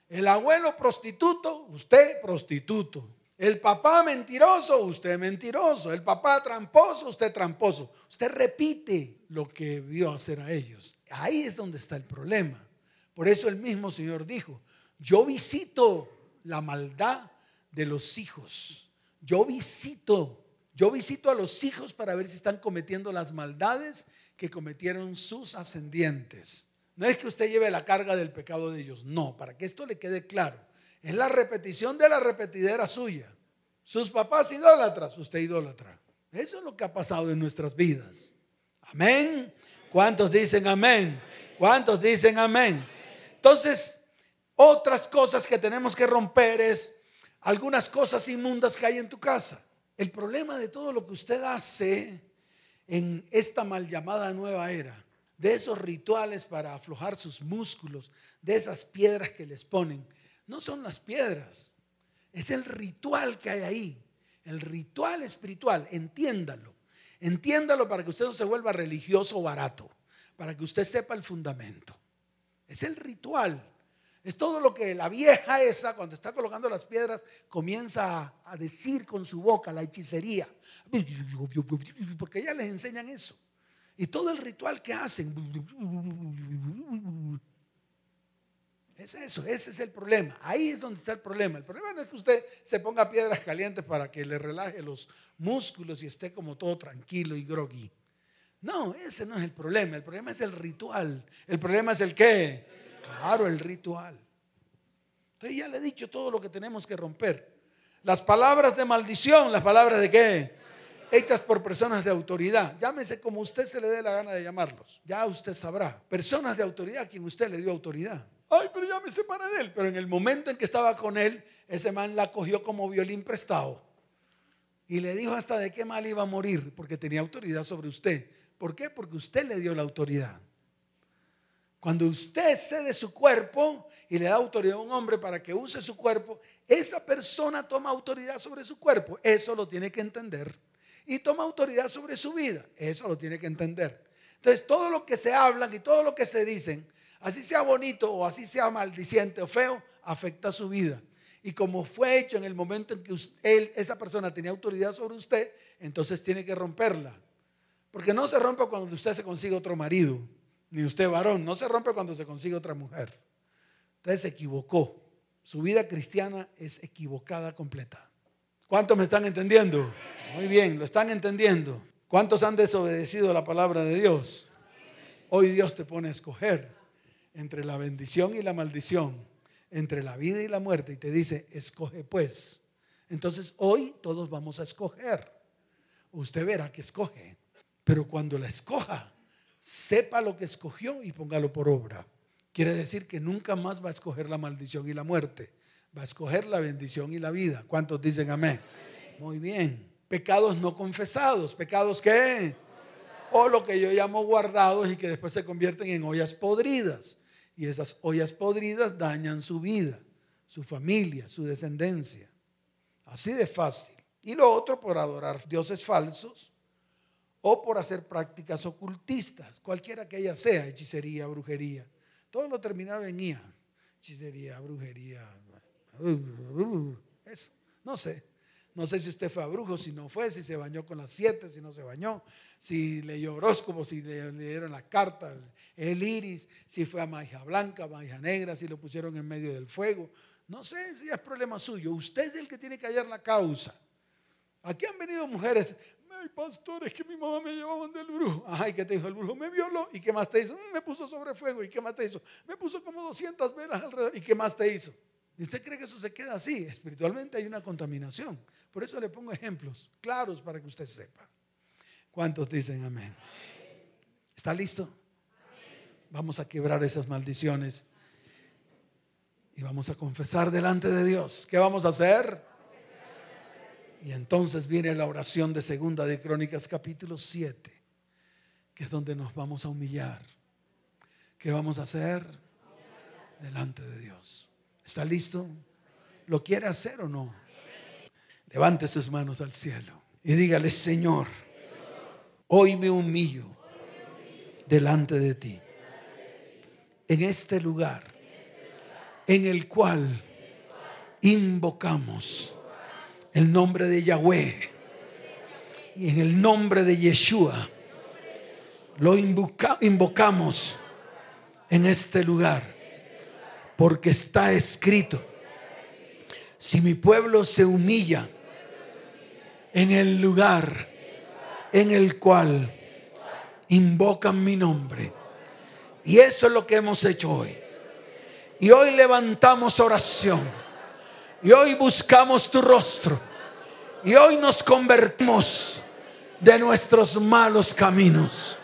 El abuelo prostituto, usted prostituto. El papá mentiroso, usted mentiroso. El papá tramposo, usted tramposo. Usted repite lo que vio hacer a ellos. Ahí es donde está el problema. Por eso el mismo Señor dijo, yo visito la maldad de los hijos. Yo visito, yo visito a los hijos para ver si están cometiendo las maldades que cometieron sus ascendientes. No es que usted lleve la carga del pecado de ellos, no, para que esto le quede claro. Es la repetición de la repetidera suya. Sus papás idólatras, usted idólatra. Eso es lo que ha pasado en nuestras vidas. Amén. ¿Cuántos dicen amén? ¿Cuántos dicen amén? Entonces, otras cosas que tenemos que romper es algunas cosas inmundas que hay en tu casa. El problema de todo lo que usted hace en esta mal llamada nueva era, de esos rituales para aflojar sus músculos, de esas piedras que les ponen, no son las piedras, es el ritual que hay ahí, el ritual espiritual, entiéndalo, entiéndalo para que usted no se vuelva religioso barato, para que usted sepa el fundamento. Es el ritual. Es todo lo que la vieja esa, cuando está colocando las piedras, comienza a, decir con su boca, la hechicería. Porque ya les enseñan eso. Y todo el ritual que hacen. Es eso, ese es el problema. Ahí es donde está el problema. El problema no es que usted se ponga piedras calientes para que le relaje los músculos y esté como todo tranquilo y groggy. No, ese no es el problema. El problema es el ritual. El problema es el qué. Claro, el ritual. Entonces ya le he dicho todo lo que tenemos que romper. Las palabras de maldición, las palabras de qué? Hechas por personas de autoridad. Llámese como usted se le dé la gana de llamarlos. Ya usted sabrá. Personas de autoridad a quien usted le dio autoridad. Ay, pero ya me separé de él. Pero en el momento en que estaba con él, ese man la cogió como violín prestado. Y le dijo hasta de qué mal iba a morir, porque tenía autoridad sobre usted. ¿Por qué? Porque usted le dio la autoridad. Cuando usted cede su cuerpo y le da autoridad a un hombre para que use su cuerpo, esa persona toma autoridad sobre su cuerpo. Eso lo tiene que entender. Y toma autoridad sobre su vida. Eso lo tiene que entender. Entonces, todo lo que se hablan y todo lo que se dicen, así sea bonito o así sea maldiciente o feo, afecta su vida. Y como fue hecho en el momento en que él, esa persona tenía autoridad sobre usted, entonces tiene que romperla. Porque no se rompe cuando usted se consigue otro marido, ni usted varón, no se rompe cuando se consigue otra mujer. Entonces se equivocó. Su vida cristiana es equivocada completa. ¿Cuántos me están entendiendo? Muy bien, lo están entendiendo. ¿Cuántos han desobedecido la palabra de Dios? Hoy Dios te pone a escoger entre la bendición y la maldición, entre la vida y la muerte, y te dice, escoge pues. Entonces hoy todos vamos a escoger. Usted verá que escoge. Pero cuando la escoja, sepa lo que escogió y póngalo por obra. Quiere decir que nunca más va a escoger la maldición y la muerte. Va a escoger la bendición y la vida. ¿Cuántos dicen amén? Muy bien. Pecados no confesados. ¿Pecados qué? O lo que yo llamo guardados y que después se convierten en ollas podridas. Y esas ollas podridas dañan su vida, su familia, su descendencia. Así de fácil. Y lo otro por adorar dioses falsos o por hacer prácticas ocultistas, cualquiera que ella sea, hechicería, brujería. Todo lo terminaba en. Hechicería, brujería. Eso, no sé. No sé si usted fue a brujo, si no fue, si se bañó con las siete, si no se bañó, si leyó horóscopo, si le, dieron la carta, el iris, si fue a magia blanca, magia negra, si lo pusieron en medio del fuego. No sé si es problema suyo. Usted es el que tiene que hallar la causa. Aquí han venido mujeres, ay pastor, es que mi mamá me llevaba del brujo. Ay, ¿qué te dijo el brujo? Me violó. ¿Y qué más te hizo? Mm, me puso sobre fuego. ¿Y qué más te hizo? Me puso como 200 velas alrededor. ¿Y qué más te hizo? ¿Y usted cree que eso se queda así? Espiritualmente hay una contaminación. Por eso le pongo ejemplos claros para que usted sepa. ¿Cuántos dicen amén? ¿Está listo? Vamos a quebrar esas maldiciones y vamos a confesar delante de Dios. ¿Qué vamos a hacer? Y entonces viene la oración de Segunda de Crónicas capítulo 7, que es donde nos vamos a humillar. ¿Qué vamos a hacer? Delante de Dios. ¿Está listo? ¿Lo quiere hacer o no? Levante sus manos al cielo y dígale, Señor, hoy me humillo delante de ti. En este lugar en el cual invocamos el nombre de Yahweh. Y en el nombre de Yeshua lo invocamos en este lugar porque está escrito si mi pueblo se humilla en el lugar en el cual invocan mi nombre. Y eso es lo que hemos hecho hoy. Y hoy levantamos oración y hoy buscamos tu rostro. Y hoy nos convertimos de nuestros malos caminos.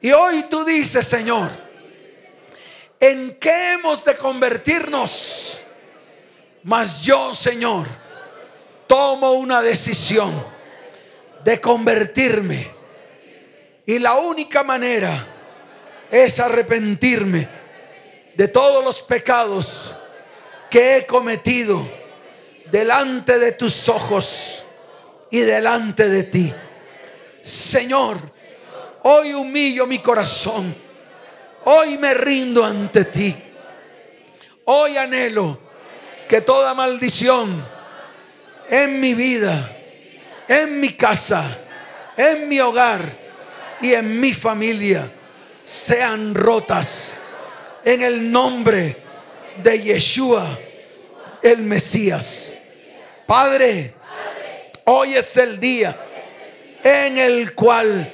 Y hoy tú dices, Señor, ¿en qué hemos de convertirnos? Mas yo, Señor, tomo una decisión de convertirme. Y la única manera es arrepentirme de todos los pecados que he cometido delante de tus ojos y delante de ti. Señor, hoy humillo mi corazón. Hoy me rindo ante ti. Hoy anhelo que toda maldición en mi vida, en mi casa, en mi hogar y en mi familia sean rotas en el nombre de Yeshua, el Mesías. Padre, hoy es el día en el cual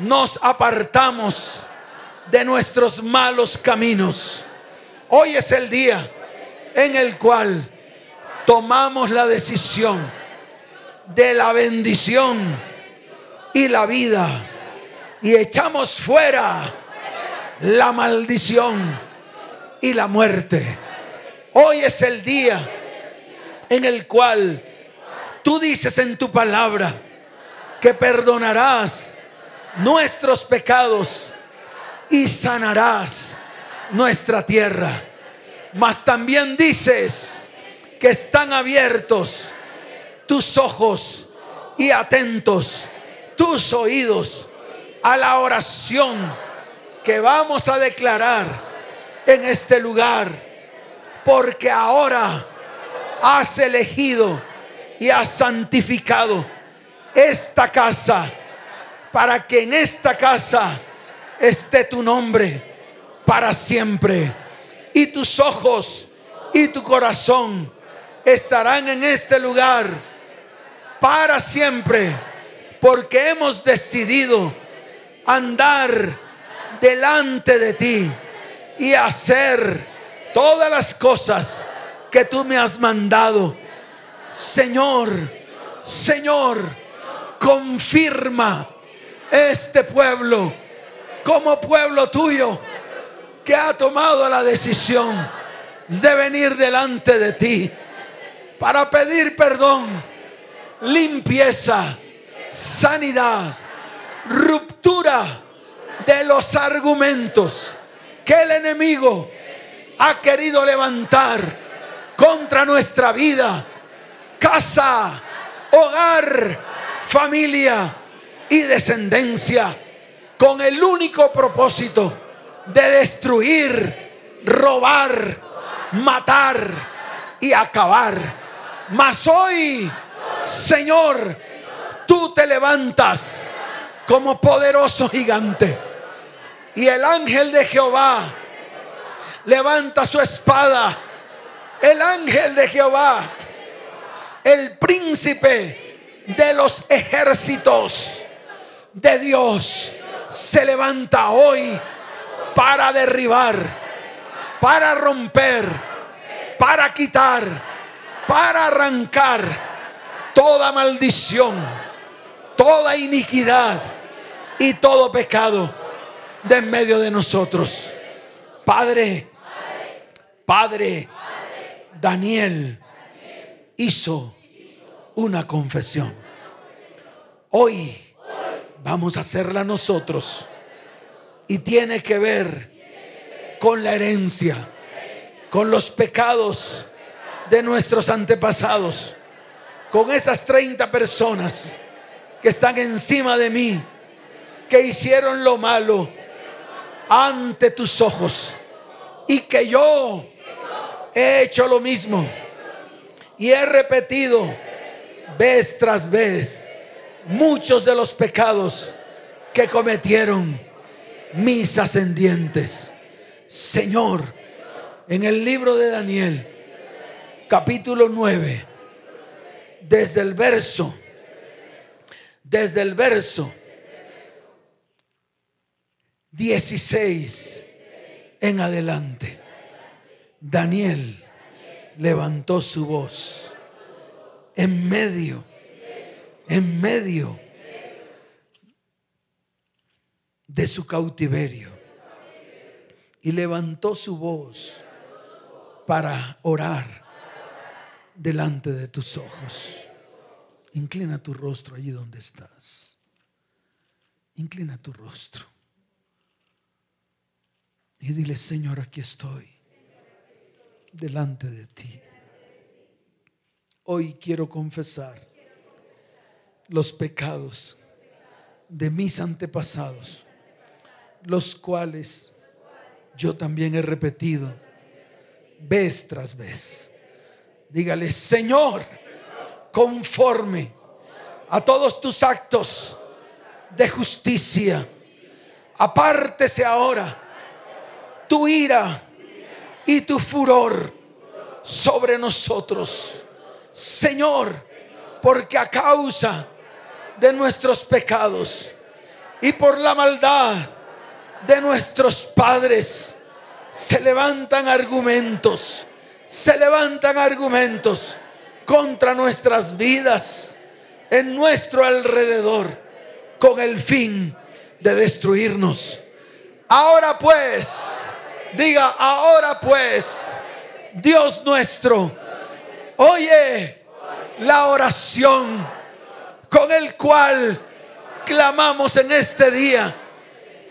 nos apartamos de nuestros malos caminos. Hoy es el día en el cual tomamos la decisión de la bendición y la vida y echamos fuera la maldición y la muerte. Hoy es el día en el cual tú dices en tu palabra que perdonarás nuestros pecados y sanarás nuestra tierra. Mas también dices que están abiertos tus ojos y atentos tus oídos a la oración que vamos a declarar en este lugar. Porque ahora has elegido y has santificado esta casa para que en esta casa esté tu nombre para siempre. Y tus ojos y tu corazón estarán en este lugar para siempre, porque hemos decidido andar delante de ti y hacer todas las cosas que tú me has mandado. Señor, Señor, confirma este pueblo como pueblo tuyo que ha tomado la decisión de venir delante de ti para pedir perdón, limpieza, sanidad, ruptura de los argumentos que el enemigo ha querido levantar contra nuestra vida, casa, hogar, familia y descendencia con el único propósito de destruir, robar, matar y acabar. Mas hoy, Señor, tú te levantas como poderoso gigante. Y el ángel de Jehová levanta su espada. El ángel de Jehová, el príncipe de los ejércitos de Dios se levanta hoy para derribar, para romper, para quitar, para arrancar toda maldición, toda iniquidad y todo pecado de en medio de nosotros. Padre, Padre, Daniel hizo una confesión. Hoy Vamos a hacerla nosotros. Y tiene que ver con la herencia, con los pecados de nuestros antepasados, con esas 30 personas que están encima de mí, que hicieron lo malo ante tus ojos y que yo he hecho lo mismo y he repetido vez tras vez muchos de los pecados que cometieron mis ascendientes. Señor, en el libro de Daniel, capítulo 9, desde el verso, desde el verso 16 en adelante, Daniel levantó su voz en medio en medio de su cautiverio y levantó su voz para orar delante de tus ojos. Inclina tu rostro allí donde estás. Inclina tu rostro. Y dile, Señor, aquí estoy delante de ti. Hoy quiero confesar los pecados de mis antepasados, los cuales yo también he repetido vez tras vez. Dígale, Señor, conforme a todos tus actos de justicia, apártese ahora tu ira y tu furor sobre nosotros. Señor, porque a causa de nuestros pecados y por la maldad de nuestros padres se levantan argumentos, se levantan argumentos contra nuestras vidas en nuestro alrededor con el fin de destruirnos. Ahora pues, diga, ahora pues, Dios nuestro, oye la oración con el cual clamamos en este día.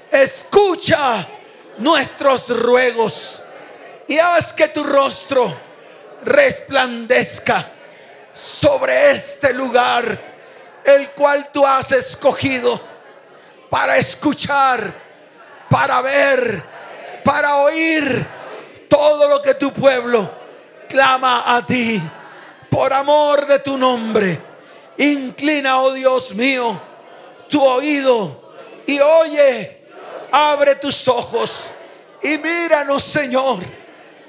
Escucha nuestros ruegos y haz que tu rostro resplandezca sobre este lugar, el cual tú has escogido para escuchar, para ver, para oír todo lo que tu pueblo clama a ti por amor de tu nombre. Inclina, oh Dios mío, tu oído y oye, abre tus ojos y míranos, Señor.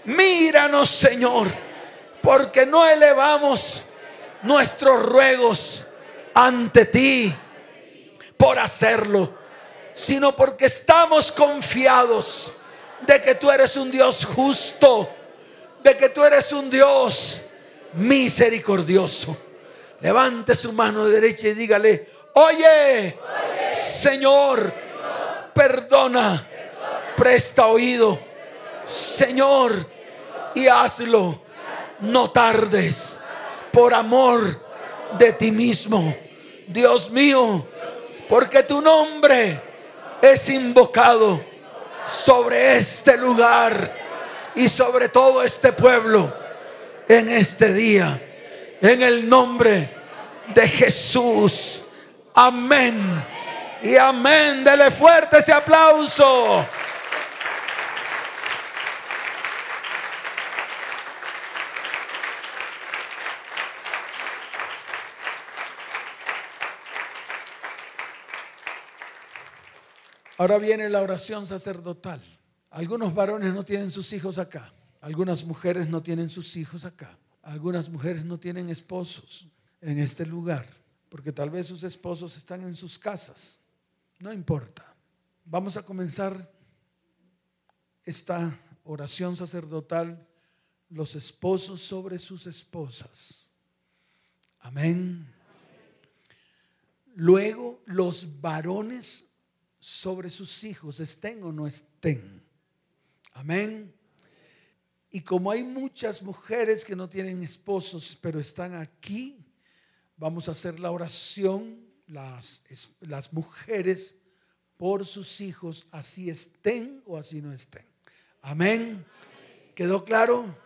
Míranos, Señor, porque no elevamos nuestros ruegos ante ti por hacerlo, sino porque estamos confiados de que tú eres un Dios justo, de que tú eres un Dios misericordioso. Levante su mano derecha y dígale, oye, Señor, perdona, presta oído, Señor, y hazlo, no tardes, por amor de ti mismo, Dios mío, porque tu nombre es invocado sobre este lugar y sobre todo este pueblo en este día. En el nombre de Jesús. Amén. Y amén. Dele fuerte ese aplauso. Ahora viene la oración sacerdotal. Algunos varones no tienen sus hijos acá. Algunas mujeres no tienen sus hijos acá. Algunas mujeres no tienen esposos en este lugar, porque tal vez sus esposos están en sus casas. No importa. Vamos a comenzar esta oración sacerdotal, los esposos sobre sus esposas. Amén. Luego los varones sobre sus hijos, estén o no estén. Amén. Y como hay muchas mujeres que no tienen esposos, pero están aquí, vamos a hacer la oración, las, las mujeres, por sus hijos, así estén o así no estén. Amén. ¿Quedó claro?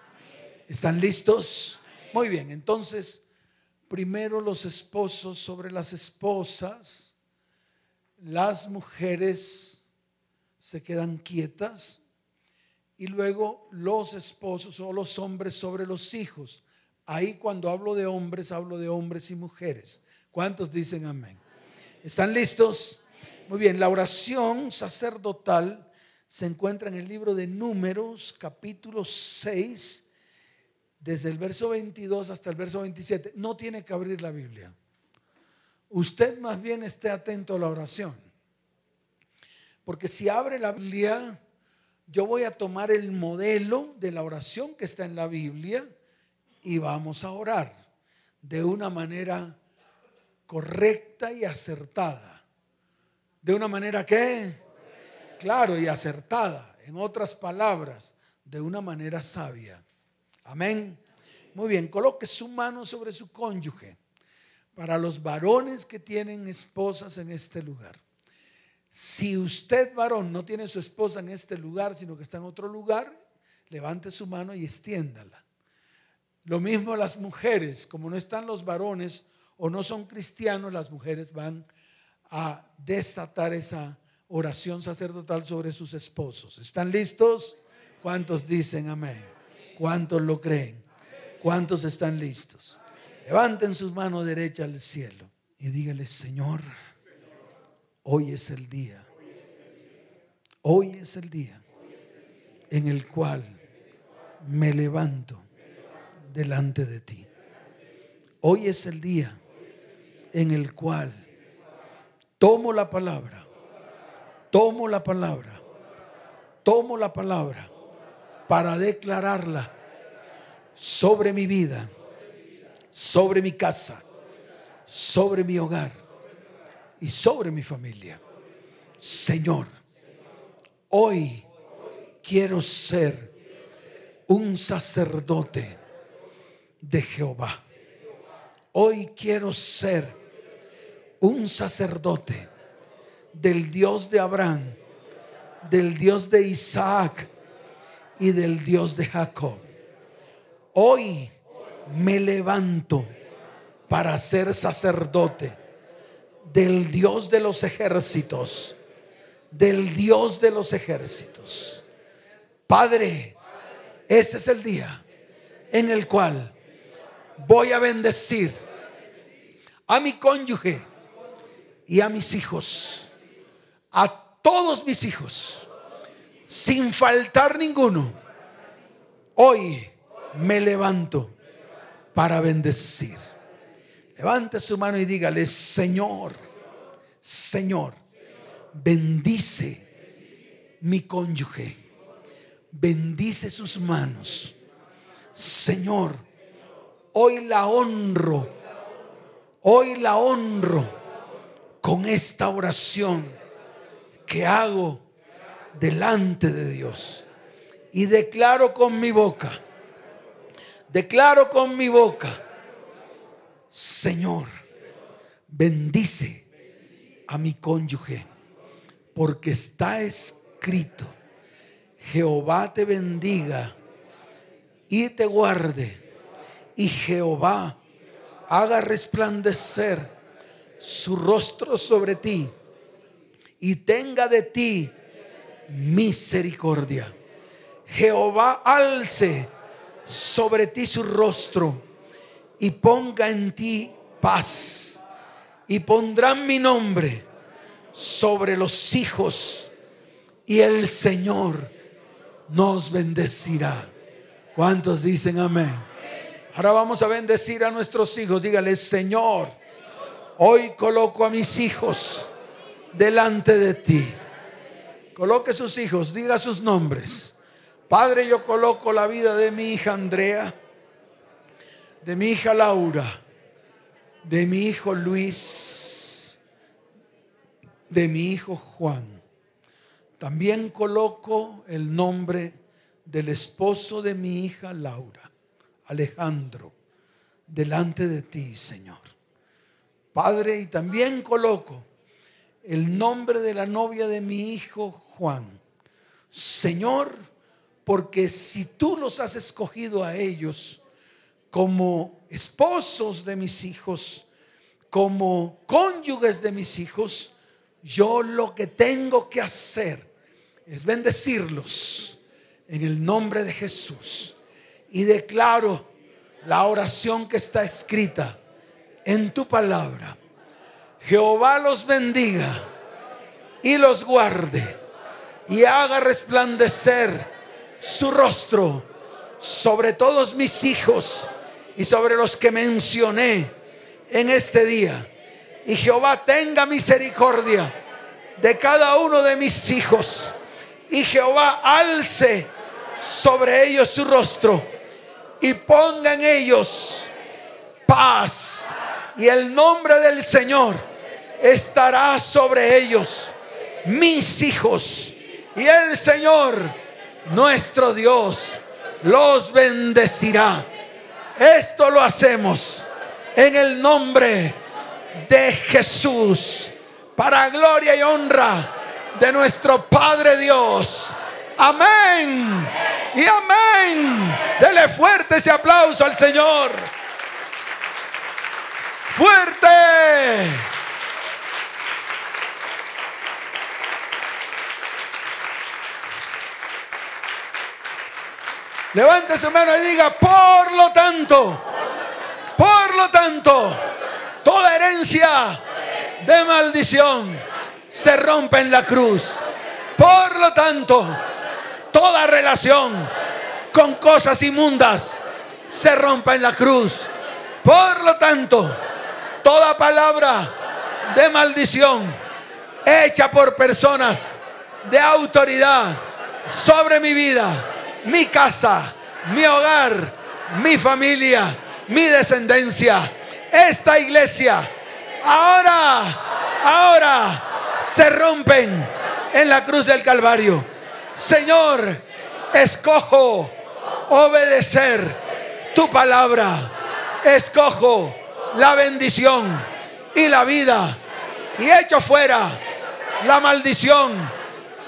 ¿Están listos? Muy bien, entonces, primero los esposos sobre las esposas las mujeres se quedan quietas y luego los esposos o los hombres sobre los hijos. Ahí cuando hablo de hombres, hablo de hombres y mujeres. ¿Cuántos dicen amén? ¿Están listos? Muy bien, la oración sacerdotal se encuentra en el libro de Números, capítulo 6, desde el verso 22 hasta el verso 27. No tiene que abrir la Biblia usted más bien esté atento a la oración. Porque si abre la Biblia, yo voy a tomar el modelo de la oración que está en la Biblia y vamos a orar de una manera correcta y acertada. ¿De una manera qué? Claro y acertada. En otras palabras, de una manera sabia. Amén. Muy bien, coloque su mano sobre su cónyuge para los varones que tienen esposas en este lugar. Si usted, varón, no tiene su esposa en este lugar, sino que está en otro lugar, levante su mano y extiéndala. Lo mismo las mujeres, como no están los varones o no son cristianos, las mujeres van a desatar esa oración sacerdotal sobre sus esposos. ¿Están listos? ¿Cuántos dicen amén? ¿Cuántos lo creen? ¿Cuántos están listos? Levanten sus manos derecha al cielo y dígale, Señor, hoy es el día. Hoy es el día en el cual me levanto delante de ti. Hoy es el día en el cual tomo la palabra tomo la palabra, tomo la palabra para declararla sobre mi vida, sobre mi casa, sobre mi hogar y sobre mi familia. Señor, hoy quiero ser un sacerdote de Jehová. Hoy quiero ser un sacerdote del Dios de Abraham, del Dios de Isaac y del Dios de Jacob. Hoy me levanto para ser sacerdote del Dios de los ejércitos, del Dios de los ejércitos. Padre, ese es el día en el cual voy a bendecir a mi cónyuge y a mis hijos, a todos mis hijos, sin faltar ninguno. Hoy me levanto para bendecir. Levante su mano y dígale, Señor, Señor, bendice mi cónyuge, bendice sus manos. Señor, hoy la honro, hoy la honro con esta oración que hago delante de Dios. Y declaro con mi boca, declaro con mi boca, Señor, bendice a mi cónyuge, porque está escrito, Jehová te bendiga y te guarde, y Jehová haga resplandecer su rostro sobre ti y tenga de ti misericordia. Jehová alce sobre ti su rostro y ponga en ti paz. Y pondrán mi nombre sobre los hijos y el Señor nos bendecirá. ¿Cuántos dicen amén? Ahora vamos a bendecir a nuestros hijos. Dígale, Señor, hoy coloco a mis hijos delante de ti. Coloque sus hijos, diga sus nombres. Padre, yo coloco la vida de mi hija Andrea, de mi hija Laura, de mi hijo Luis, de mi hijo Juan. También coloco el nombre del esposo de mi hija Laura, Alejandro, delante de ti, Señor. Padre, y también coloco el nombre de la novia de mi hijo Juan. Señor, porque si tú los has escogido a ellos como esposos de mis hijos, como cónyuges de mis hijos, yo lo que tengo que hacer es bendecirlos en el nombre de Jesús. Y declaro la oración que está escrita en tu palabra. Jehová los bendiga y los guarde y haga resplandecer su rostro sobre todos mis hijos y sobre los que mencioné en este día. Y Jehová tenga misericordia de cada uno de mis hijos. Y Jehová alce sobre ellos su rostro y ponga en ellos paz. Y el nombre del Señor estará sobre ellos, mis hijos. Y el Señor, nuestro Dios, los bendecirá. Esto lo hacemos en el nombre de Jesús, para gloria y honra de nuestro Padre Dios. Amén y amén. Dele fuerte ese aplauso al Señor. Fuerte. Levante su mano y diga, por lo tanto, por lo tanto, toda herencia de maldición se rompe en la cruz. Por lo tanto, toda relación con cosas inmundas se rompe en la cruz. Por lo tanto, toda palabra de maldición hecha por personas de autoridad sobre mi vida, mi casa, mi hogar, mi familia, mi descendencia, esta iglesia. Ahora, ahora se rompen en la cruz del Calvario. Señor, escojo obedecer tu palabra. Escojo la bendición y la vida y echo fuera la maldición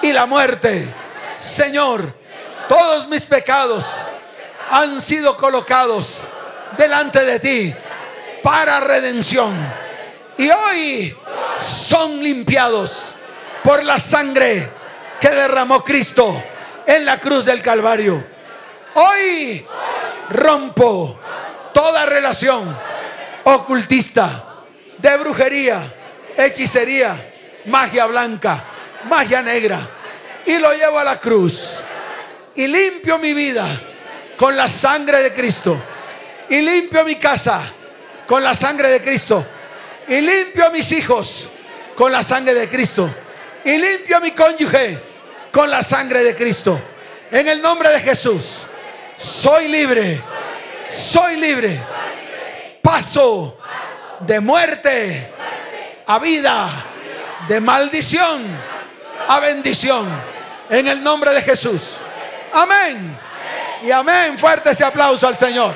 y la muerte. Señor, todos mis pecados han sido colocados delante de ti para redención. Y hoy son limpiados por la sangre que derramó Cristo en la cruz del Calvario. Hoy rompo toda relación ocultista, de brujería, hechicería, magia blanca, magia negra. Y lo llevo a la cruz. Y limpio mi vida con la sangre de Cristo. Y limpio mi casa con la sangre de Cristo. Y limpio a mis hijos con la sangre de Cristo y limpio a mi cónyuge con la sangre de Cristo. En el nombre de Jesús, soy libre, soy libre. Paso de muerte a vida, de maldición a bendición. En el nombre de Jesús. Amén. Y amén. Fuerte ese aplauso al Señor.